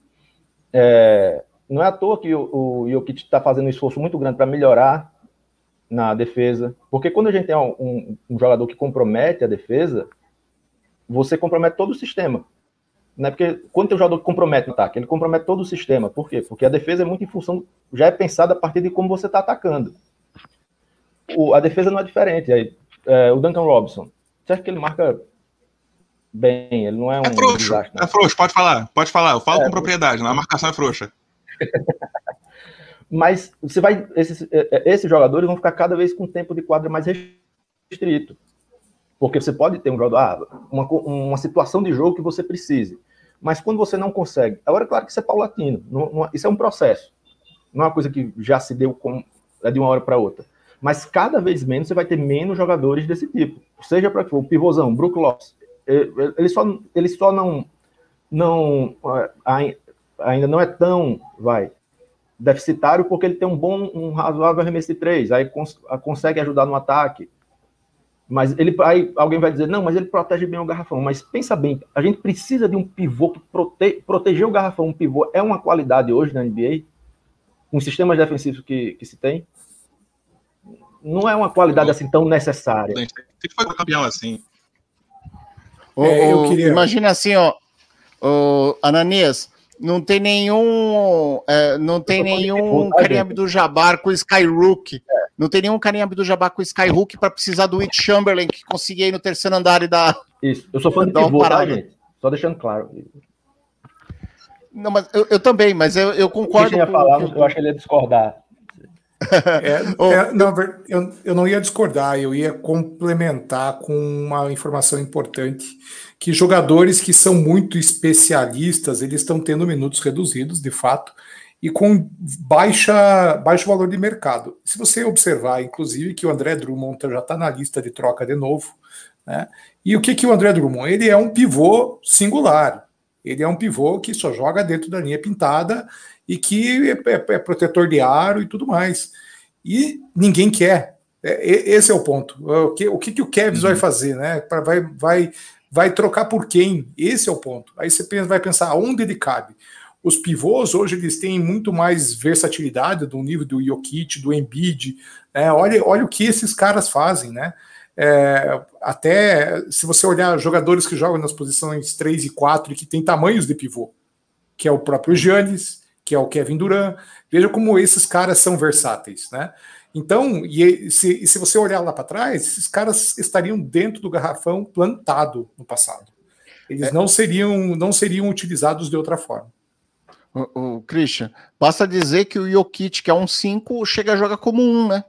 E: É, não é à toa que o, o Jokic está fazendo um esforço muito grande para melhorar na defesa. Porque quando a gente tem um, um, um, jogador que compromete a defesa, você compromete todo o sistema. Né? Porque quando tem um jogador que compromete o ataque, ele compromete todo o sistema. Por quê? Porque a defesa é muito em função, já é pensada a partir de como você está atacando. O, a defesa não é diferente. Aí, é, o Duncan Robinson, você acha que ele marca bem? Ele não é um.
B: É frouxo, desastre, né? é frouxo, pode falar, pode falar. Eu falo é, com propriedade, a marcação é frouxa.
E: mas você vai. Esses, é, é, esses jogadores vão ficar cada vez com tempo de quadra mais restrito. Porque você pode ter um jogador, ah, uma, uma situação de jogo que você precise. Mas quando você não consegue, agora é claro que isso é paulatino, não, não, isso é um processo. Não é uma coisa que já se deu com, é de uma hora para outra. Mas cada vez menos você vai ter menos jogadores desse tipo. Seja para o pivôzão, Brook Lopes, ele só, ele só não, não ainda não é tão, vai, deficitário porque ele tem um bom, um razoável arremesso de três, aí cons consegue ajudar no ataque. Mas ele aí alguém vai dizer, não, mas ele protege bem o garrafão. Mas pensa bem, a gente precisa de um pivô que prote proteger o garrafão. Um pivô é uma qualidade hoje na NBA, com os sistemas defensivos que, que se tem. Não é uma qualidade assim tão necessária. Ele
B: foi campeão assim.
C: É, eu queria... Imagina assim, ó, o Ananias, não tem nenhum. É, não tem nenhum Kareem do Jabbar com Skyrook. É. Não tem nenhum carinha do Jabá com Skyhook para precisar do Witt Chamberlain que conseguia ir no terceiro andar e dar.
E: Isso, eu sou fã de pivô, tá, gente? Só deixando claro.
C: Não, mas eu, eu também, mas eu, eu concordo.
E: Com... Falar, eu acho que ele ia discordar.
D: É, é, não, eu, eu não ia discordar, eu ia complementar com uma informação importante que jogadores que são muito especialistas, eles estão tendo minutos reduzidos, de fato, e com baixa, baixo valor de mercado. Se você observar, inclusive, que o André Drummond já está na lista de troca de novo, né? E o que, que o André Drummond? Ele é um pivô singular. Ele é um pivô que só joga dentro da linha pintada e que é, é, é protetor de aro e tudo mais. E ninguém quer. É, esse é o ponto. O que o, que, que o Kevs uhum. vai fazer, né? Vai, vai, vai trocar por quem? Esse é o ponto. Aí você pensa, vai pensar aonde ele cabe. Os pivôs hoje eles têm muito mais versatilidade do nível do Jokic, do Embiid. Né? Olha, olha o que esses caras fazem, né? É, até se você olhar jogadores que jogam nas posições 3 e 4 e que têm tamanhos de pivô, que é o próprio Giannis, que é o Kevin Durant. Veja como esses caras são versáteis, né? Então, e se, e se você olhar lá para trás, esses caras estariam dentro do garrafão plantado no passado. Eles é. não seriam não seriam utilizados de outra forma.
C: O, o Christian, basta dizer que o Jokic, que é um 5, chega a jogar como um, né?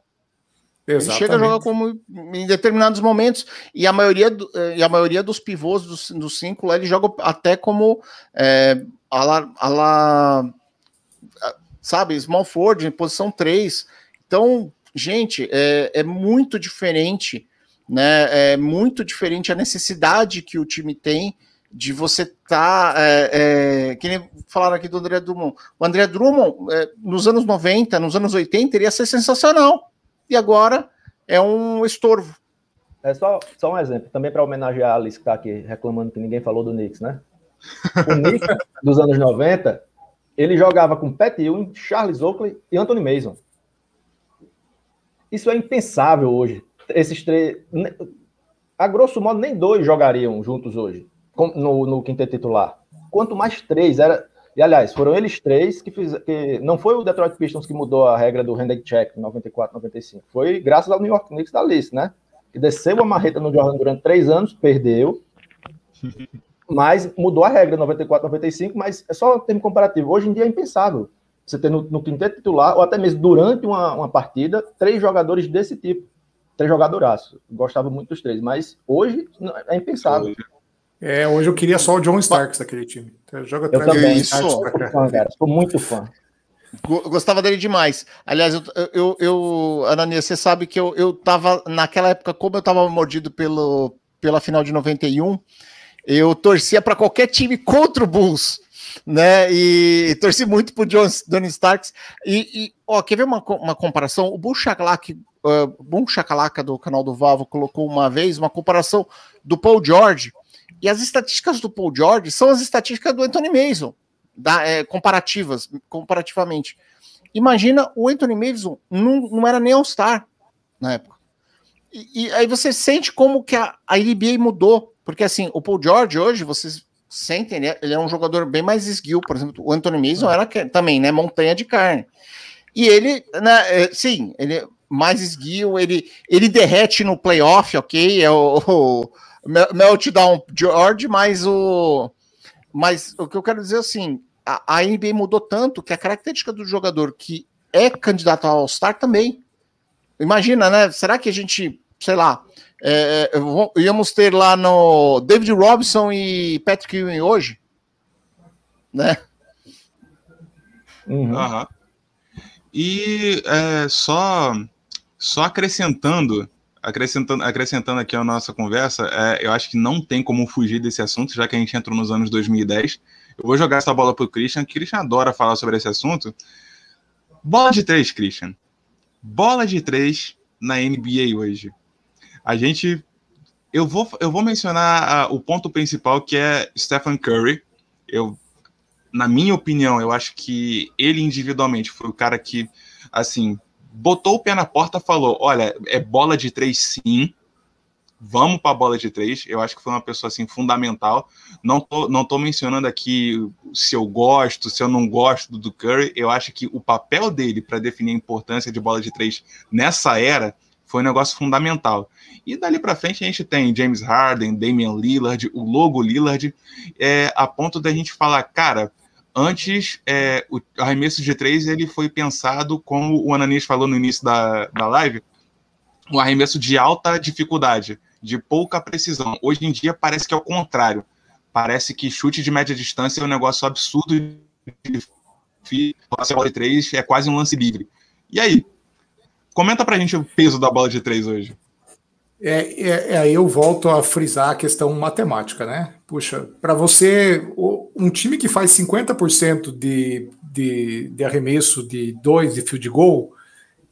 C: Exatamente. Ele chega a jogar como em determinados momentos e a maioria, do, e a maioria dos pivôs dos, dos cinco lá ele joga até como é, a la, a la sabe? Small forward em posição 3. Então, gente, é, é muito diferente, né? É muito diferente a necessidade que o time tem de você estar. Tá, é, é, que nem falaram aqui do André Drummond. O André Drummond, é, nos anos 90, nos anos 80, iria ser sensacional. E agora é um estorvo.
E: É só, só um exemplo, também para homenagear a Alice que está aqui reclamando que ninguém falou do Knicks, né? O Knicks dos anos 90 ele jogava com Pat Ewing, Charles Oakley e Anthony Mason. Isso é impensável hoje. Esses três. A grosso modo, nem dois jogariam juntos hoje, no, no quinteto titular. Quanto mais três. Era... E, aliás, foram eles três que fizeram. Que... Não foi o Detroit Pistons que mudou a regra do handshake check em 94, 95. Foi graças ao New York Knicks da lista, né? Que desceu a marreta no Jordan durante três anos, perdeu. mas mudou a regra 94, 95, mas é só um termo comparativo. Hoje em dia é impensável você ter no, no quinteto titular, ou até mesmo durante uma, uma partida, três jogadores desse tipo. Três jogadoraços. Gostava muito dos três, mas hoje é impensável.
D: É, hoje eu queria só o John Starks daquele time.
E: Então, joga eu também, sou, fã, cara, sou muito fã.
C: Gostava dele demais. Aliás, eu, eu, eu Ananias, você sabe que eu, eu tava, naquela época, como eu tava mordido pelo, pela final de 91, eu torcia para qualquer time contra o Bulls, né? E torci muito pro John, Donny Starks. E, e, ó, quer ver uma, uma comparação? O Bull Shakalak, uh, Bull Shakalaka do canal do Vavo colocou uma vez uma comparação do Paul George. E as estatísticas do Paul George são as estatísticas do Anthony Mason, da, é, comparativas, comparativamente. Imagina o Anthony Mason não, não era nem All-Star na época. E, e, aí você sente como que a, a NBA mudou porque assim, o Paul George hoje, vocês sentem, ele é, ele é um jogador bem mais esguio, por exemplo, o Anthony Mason era também, né, montanha de carne. E ele, né, é, sim, ele é mais esguio, ele, ele derrete no playoff, ok, é o, o meltdown George, mas o mas o que eu quero dizer assim, a, a NBA mudou tanto que a característica do jogador que é candidato ao All-Star também. Imagina, né? Será que a gente, sei lá, é, é íamos ter lá no David Robson e Patrick Ewing hoje, né?
B: Uhum. Uhum. E é, só, só acrescentando, acrescentando, acrescentando aqui a nossa conversa, é, eu acho que não tem como fugir desse assunto, já que a gente entrou nos anos 2010. Eu vou jogar essa bola para o Christian, que Christian adora falar sobre esse assunto. Bola de três, Christian. Bola de três na NBA hoje a gente. Eu vou, eu vou mencionar o ponto principal que é Stephen Curry. Eu, na minha opinião, eu acho que ele individualmente foi o cara que, assim, botou o pé na porta falou: olha, é bola de três sim. vamos para a bola de três. Eu acho que foi uma pessoa assim fundamental. Não tô, não tô mencionando aqui se eu gosto, se eu não gosto do Curry. Eu acho que o papel dele para definir a importância de bola de três nessa era foi um negócio fundamental. E dali para frente a gente tem James Harden, Damian Lillard, o logo Lillard, é, a ponto da gente falar, cara, antes é, o arremesso de três ele foi pensado como o Ananias falou no início da, da live, um arremesso de alta dificuldade, de pouca precisão. Hoje em dia parece que é o contrário. Parece que chute de média distância é um negócio absurdo de três é quase um lance livre. E aí? Comenta pra gente o peso da bola de três hoje.
D: É, é, é, eu volto a frisar a questão matemática, né? Puxa, para você, um time que faz 50% de, de, de arremesso de dois de field goal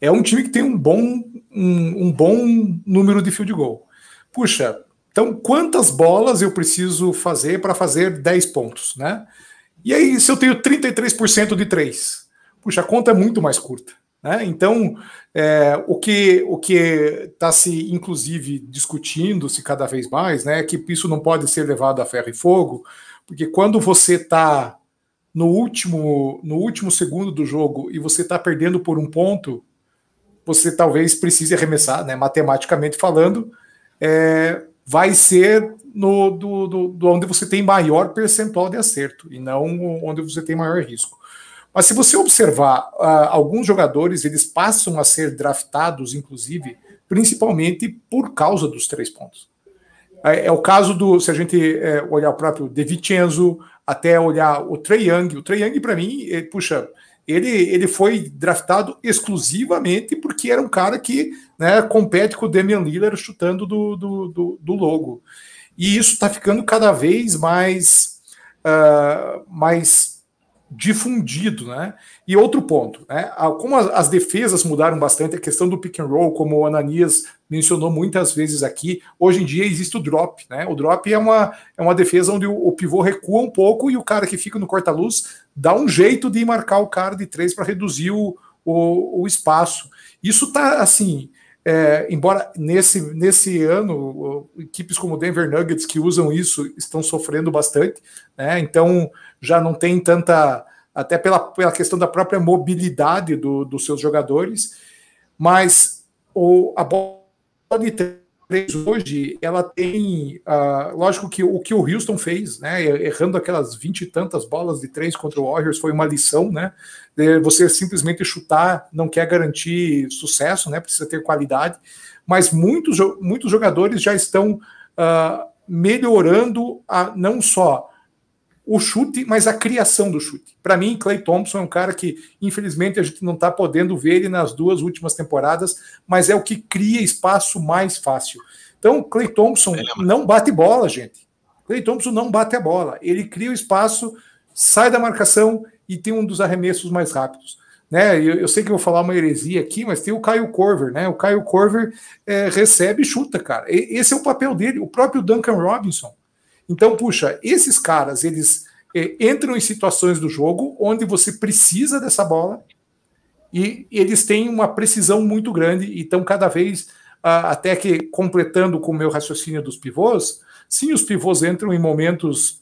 D: é um time que tem um bom, um, um bom número de field goal. Puxa, então quantas bolas eu preciso fazer para fazer 10 pontos, né? E aí, se eu tenho 33% de 3, puxa, a conta é muito mais curta. Né? Então, é, o que o que está se, inclusive, discutindo-se cada vez mais, né, é que isso não pode ser levado a ferro e fogo, porque quando você está no último, no último segundo do jogo e você está perdendo por um ponto, você talvez precise arremessar, né, matematicamente falando, é, vai ser no do, do, do, onde você tem maior percentual de acerto e não onde você tem maior risco. Mas se você observar, uh, alguns jogadores eles passam a ser draftados, inclusive, principalmente por causa dos três pontos. É, é o caso do, se a gente é, olhar o próprio De Vincenzo, até olhar o Trey Young. O Trey Young, para mim, é, puxa, ele, ele foi draftado exclusivamente porque era um cara que né, compete com o Damian Lillard chutando do, do, do, do logo. E isso está ficando cada vez mais, uh, mais difundido, né? E outro ponto, né? Como as defesas mudaram bastante, a questão do pick and roll, como o Ananias mencionou muitas vezes aqui, hoje em dia existe o drop, né? O drop é uma, é uma defesa onde o, pivô recua um pouco e o cara que fica no corta-luz dá um jeito de marcar o cara de três para reduzir o, o, o, espaço. Isso tá assim. É, embora nesse, nesse ano, equipes como Denver Nuggets que usam isso estão sofrendo bastante, né? Então já não tem tanta, até pela, pela questão da própria mobilidade do, dos seus jogadores, mas o, a bola de hoje, ela tem, uh, lógico que o que o Houston fez, né, errando aquelas vinte e tantas bolas de três contra o Warriors foi uma lição, né, você simplesmente chutar não quer garantir sucesso, né, precisa ter qualidade, mas muitos, muitos jogadores já estão uh, melhorando a, não só o chute, mas a criação do chute. Para mim, Clay Thompson é um cara que, infelizmente, a gente não está podendo ver ele nas duas últimas temporadas, mas é o que cria espaço mais fácil. Então, Clay Thompson não bate bola, gente. Clay Thompson não bate a bola. Ele cria o espaço, sai da marcação e tem um dos arremessos mais rápidos. Né, eu, eu, sei que eu vou falar uma heresia aqui, mas tem o Caio Corver, né? O Caio Corver é, recebe e chuta, cara. E, esse é o papel dele. O próprio Duncan Robinson então, puxa, esses caras, eles é, entram em situações do jogo onde você precisa dessa bola e eles têm uma precisão muito grande e estão cada vez, até que completando com o meu raciocínio dos pivôs, sim, os pivôs entram em momentos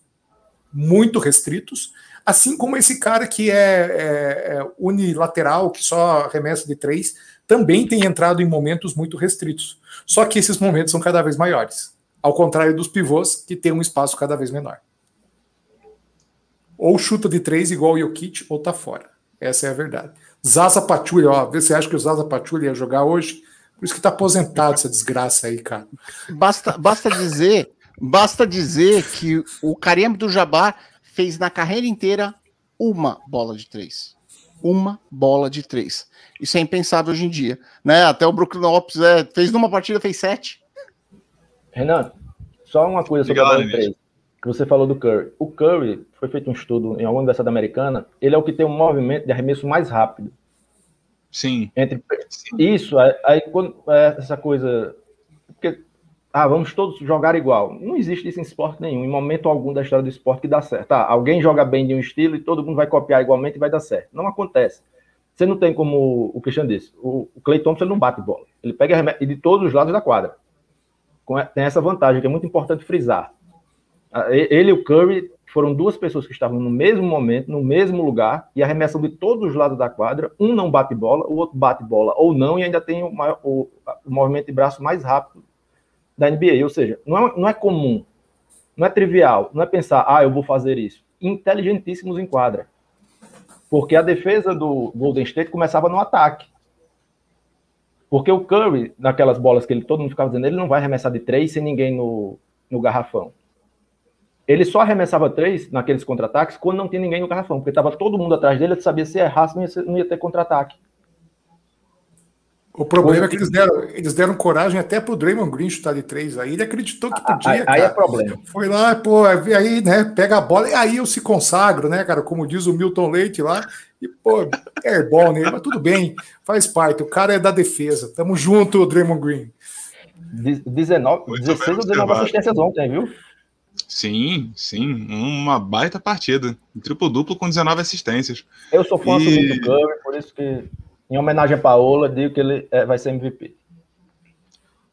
D: muito restritos, assim como esse cara que é, é, é unilateral, que só arremessa de três, também tem entrado em momentos muito restritos. Só que esses momentos são cada vez maiores. Ao contrário dos pivôs, que tem um espaço cada vez menor. Ou chuta de três igual o Jokic, ou tá fora. Essa é a verdade. Zaza Pachulia, ó, se acha que o Zaza Pachulia ia jogar hoje. Por isso que tá aposentado essa desgraça aí, cara.
C: Basta, basta dizer, basta dizer que o Karim do Jabbar fez na carreira inteira uma bola de três. Uma bola de três. Isso é impensável hoje em dia. Né? Até o Brooklyn Lopes é, fez numa partida, fez sete.
E: Renan, só uma coisa sobre Obrigado, a bola 3, que você falou do Curry. O Curry, foi feito um estudo em alguma universidade americana, ele é o que tem um movimento de arremesso mais rápido.
B: Sim.
E: Entre Sim. Isso, aí, quando é essa coisa. Porque, ah, vamos todos jogar igual. Não existe isso em esporte nenhum, em momento algum da história do esporte que dá certo. Tá, alguém joga bem de um estilo e todo mundo vai copiar igualmente e vai dar certo. Não acontece. Você não tem como o Christian disse. O, o Clay Thompson não bate bola. Ele pega de todos os lados da quadra tem essa vantagem que é muito importante frisar. Ele e o Curry foram duas pessoas que estavam no mesmo momento, no mesmo lugar, e arremessam de todos os lados da quadra. Um não bate bola, o outro bate bola ou não, e ainda tem o, maior, o, o movimento de braço mais rápido da NBA. Ou seja, não é, não é comum, não é trivial, não é pensar, ah, eu vou fazer isso. Inteligentíssimos em quadra. Porque a defesa do Golden State começava no ataque. Porque o Curry, naquelas bolas que ele todo mundo ficava dizendo, ele não vai arremessar de três sem ninguém no, no garrafão. Ele só arremessava três naqueles contra-ataques quando não tinha ninguém no garrafão, porque estava todo mundo atrás dele, ele sabia se errasse não ia, não ia ter contra-ataque.
D: O problema é que eles deram, eles deram coragem até pro Draymond Green chutar de três. Aí ele acreditou que podia. Aí,
E: aí é problema.
D: Foi lá, pô, aí, né, pega a bola, e aí eu se consagro, né, cara? Como diz o Milton Leite lá, e, pô, é bom nele, mas tudo bem, faz parte. O cara é da defesa. Tamo junto, Draymond Green.
E: 19, 16 ou 19 assistências ontem, viu?
B: Sim, sim, uma baita partida. Triplo-duplo com 19 assistências.
E: Eu sou fã e... do Curry, por isso que em homenagem a Paola, digo que ele é, vai ser MVP.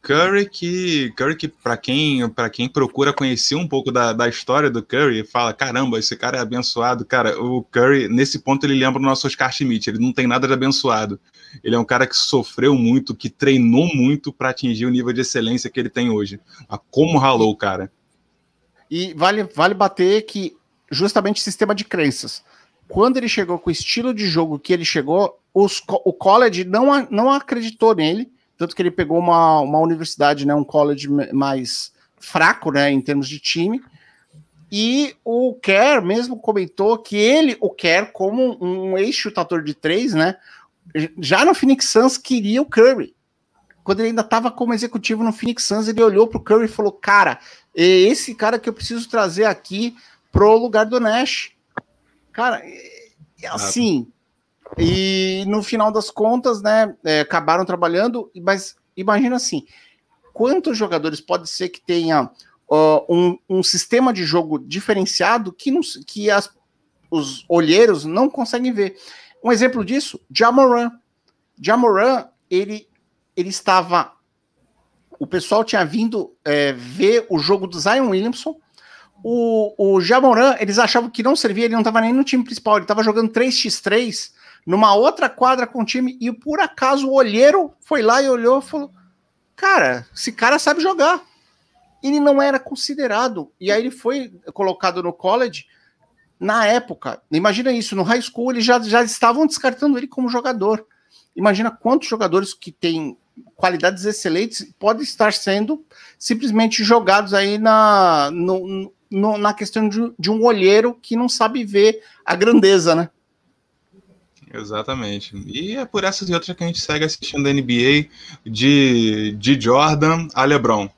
B: Curry que, Curry que para quem, para quem procura conhecer um pouco da, da história do Curry, fala, caramba, esse cara é abençoado. Cara, o Curry, nesse ponto, ele lembra o nosso Oscar Schmidt, ele não tem nada de abençoado. Ele é um cara que sofreu muito, que treinou muito para atingir o nível de excelência que ele tem hoje. A como ralou, cara.
C: E vale, vale bater que justamente sistema de crenças. Quando ele chegou com o estilo de jogo que ele chegou, os, o college não, não acreditou nele, tanto que ele pegou uma, uma universidade, né, um college mais fraco, né, em termos de time. E o Kerr mesmo comentou que ele, o Kerr, como um ex-chutador de três, né, já no Phoenix Suns queria o Curry. Quando ele ainda estava como executivo no Phoenix Suns, ele olhou para o Curry e falou: Cara, é esse cara que eu preciso trazer aqui pro lugar do Nash. Cara, assim, e no final das contas, né, é, acabaram trabalhando, mas imagina assim, quantos jogadores pode ser que tenha uh, um, um, sistema de jogo diferenciado que, não, que as, os olheiros não conseguem ver. Um exemplo disso, Jamoran. Jamoran, ele, ele estava... O pessoal tinha vindo é, ver o jogo do Zion Williamson, o, o Jamoran, eles achavam que não servia, ele não estava nem no time principal, ele estava jogando 3x3 numa outra quadra com o time e por acaso o olheiro foi lá e olhou e falou: Cara, esse cara sabe jogar. Ele não era considerado. E aí ele foi colocado no college. Na época, imagina isso, no high school eles já, já estavam descartando ele como jogador. Imagina quantos jogadores que têm qualidades excelentes podem estar sendo simplesmente jogados aí na, no, no, na questão de, de um olheiro que não sabe ver a grandeza, né?
B: Exatamente. E é por essas e outras que a gente segue assistindo a NBA de, de Jordan a LeBron.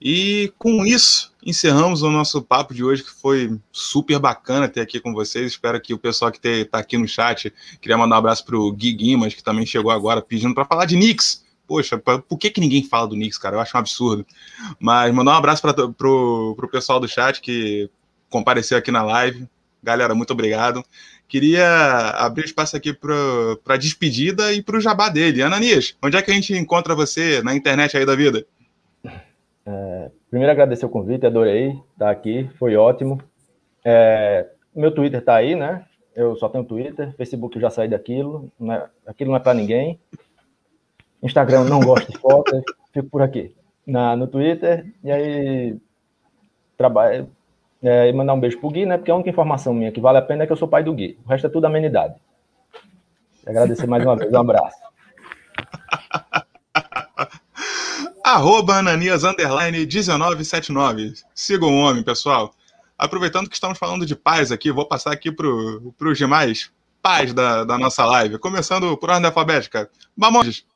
B: E com isso, encerramos o nosso papo de hoje, que foi super bacana ter aqui com vocês. Espero que o pessoal que está aqui no chat, queria mandar um abraço para o Gui Guimas, que também chegou agora pedindo para falar de Knicks. Poxa, por que, que ninguém fala do Knicks, cara? Eu acho um absurdo. Mas mandar um abraço para o pessoal do chat que compareceu aqui na live. Galera, muito obrigado. Queria abrir espaço aqui para a despedida e para o jabá dele. Ananias, onde é que a gente encontra você na internet aí da vida?
E: É, primeiro, agradecer o convite, adorei estar aqui, foi ótimo. É, meu Twitter está aí, né? Eu só tenho Twitter, Facebook eu já saí daquilo, não é, aquilo não é para ninguém. Instagram não gosto de foto, fico por aqui. Na, no Twitter, e aí trabalho, é, e mandar um beijo pro Gui, né? Porque a única informação minha que vale a pena é que eu sou pai do Gui. O resto é tudo amenidade. Agradecer mais uma vez. Um abraço.
B: Arroba Ananias Underline 1979. Sigam o homem, pessoal. Aproveitando que estamos falando de paz aqui, vou passar aqui para os demais pais da, da nossa live. Começando por ordem alfabética. Mamondes,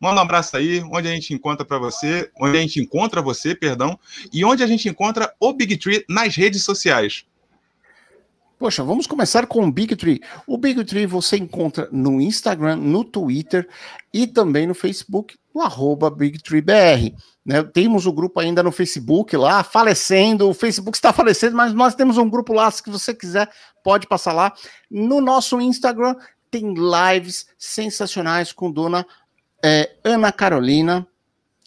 B: Manda um abraço aí, onde a gente encontra para você, onde a gente encontra você, perdão, e onde a gente encontra o Big Tree nas redes sociais.
C: Poxa, vamos começar com o Big Tree. O Big Tree você encontra no Instagram, no Twitter e também no Facebook, no arroba BigTreeBR. Né? Temos o grupo ainda no Facebook lá, falecendo. O Facebook está falecendo, mas nós temos um grupo lá, se você quiser, pode passar lá. No nosso Instagram tem lives sensacionais com Dona é, Ana Carolina,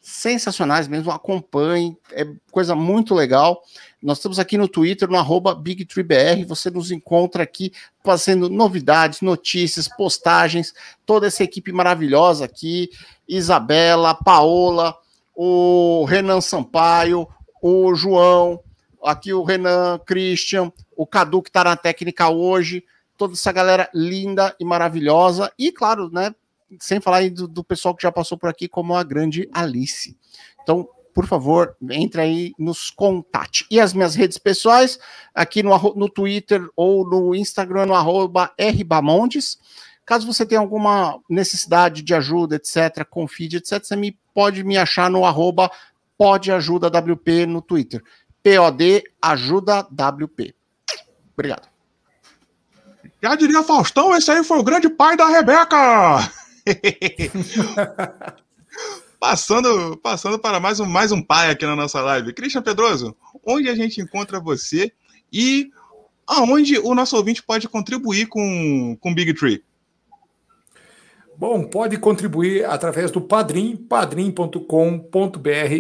C: sensacionais mesmo, acompanhe, é coisa muito legal. Nós estamos aqui no Twitter, no arroba BigTreeBR, você nos encontra aqui fazendo novidades, notícias, postagens, toda essa equipe maravilhosa aqui, Isabela, Paola, o Renan Sampaio, o João, aqui o Renan, Christian, o Cadu que está na técnica hoje, toda essa galera linda e maravilhosa, e claro, né, sem falar aí do, do pessoal que já passou por aqui, como a grande Alice. Então, por favor, entre aí, nos contate. E as minhas redes pessoais, aqui no, no Twitter ou no Instagram, no arroba rbamondes. Caso você tenha alguma necessidade de ajuda, etc., feed, etc., você me, pode me achar no arroba podeajudawp no Twitter. POD ajuda WP. Obrigado.
B: Já diria Faustão, esse aí foi o grande pai da Rebeca! passando, passando para mais um, mais um pai aqui na nossa live. Christian Pedroso, onde a gente encontra você e aonde o nosso ouvinte pode contribuir com o Big Tree?
D: Bom, pode contribuir através do Padrim, padrim.com.br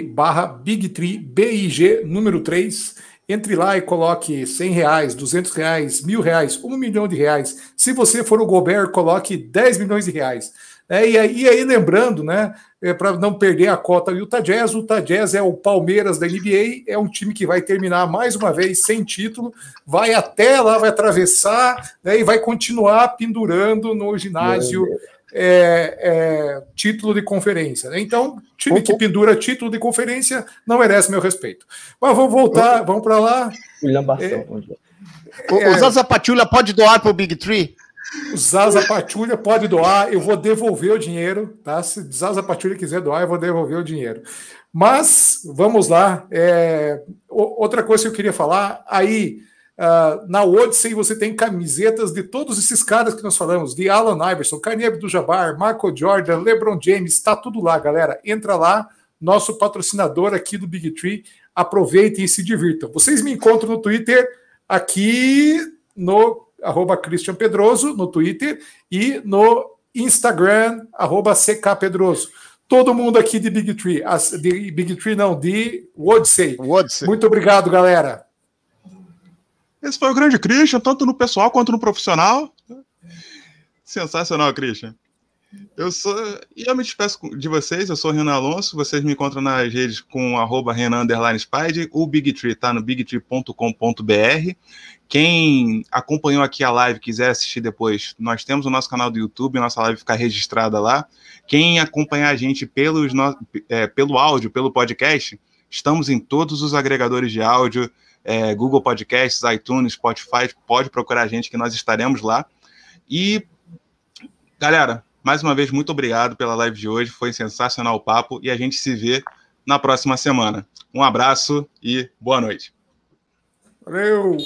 D: barra BigTree, B-I-G, número 3. Entre lá e coloque 100 reais, 200 reais, mil reais, um milhão de reais. Se você for o Gobert, coloque 10 milhões de reais. É, e, aí, e, aí, lembrando, né, é, para não perder a cota do Utah Jazz, o Utah Jazz é o Palmeiras da NBA, é um time que vai terminar mais uma vez sem título, vai até lá, vai atravessar né, e vai continuar pendurando no ginásio é, é, título de conferência. Né? Então, time que pendura título de conferência não merece meu respeito. Mas vamos voltar, vamos para lá.
C: William Bastão. É, o, o Zaza Patulha pode doar para o Big Tree?
D: Zaza Patulha pode doar, eu vou devolver o dinheiro, tá? Se Zaza Patulha quiser doar, eu vou devolver o dinheiro. Mas, vamos lá. É, outra coisa que eu queria falar, aí uh, na Odyssey você tem camisetas de todos esses caras que nós falamos, de Alan Iverson, Kareem Abdul-Jabbar, Michael Jordan, LeBron James, está tudo lá, galera. Entra lá, nosso patrocinador aqui do Big Tree, aproveitem e se divirtam. Vocês me encontram no Twitter aqui no arroba Christian Pedroso no Twitter e no Instagram, arroba CK Pedroso. Todo mundo aqui de Big Tree, de Big Tree não, de Wodsey. Wodsey. Muito obrigado, galera.
B: Esse foi o grande Christian, tanto no pessoal quanto no profissional. Sensacional, Christian. Eu sou. E eu me despeço de vocês, eu sou o Renan Alonso. Vocês me encontram nas redes com arroba Renan Spide. O Big Tree tá no bigtree.com.br. Quem acompanhou aqui a live quiser assistir depois, nós temos o nosso canal do YouTube, nossa live fica registrada lá. Quem acompanhar a gente pelos no, é, pelo áudio, pelo podcast, estamos em todos os agregadores de áudio, é, Google Podcasts, iTunes, Spotify, pode procurar a gente que nós estaremos lá. E, galera, mais uma vez, muito obrigado pela live de hoje, foi sensacional o papo e a gente se vê na próxima semana. Um abraço e boa noite.
D: Valeu!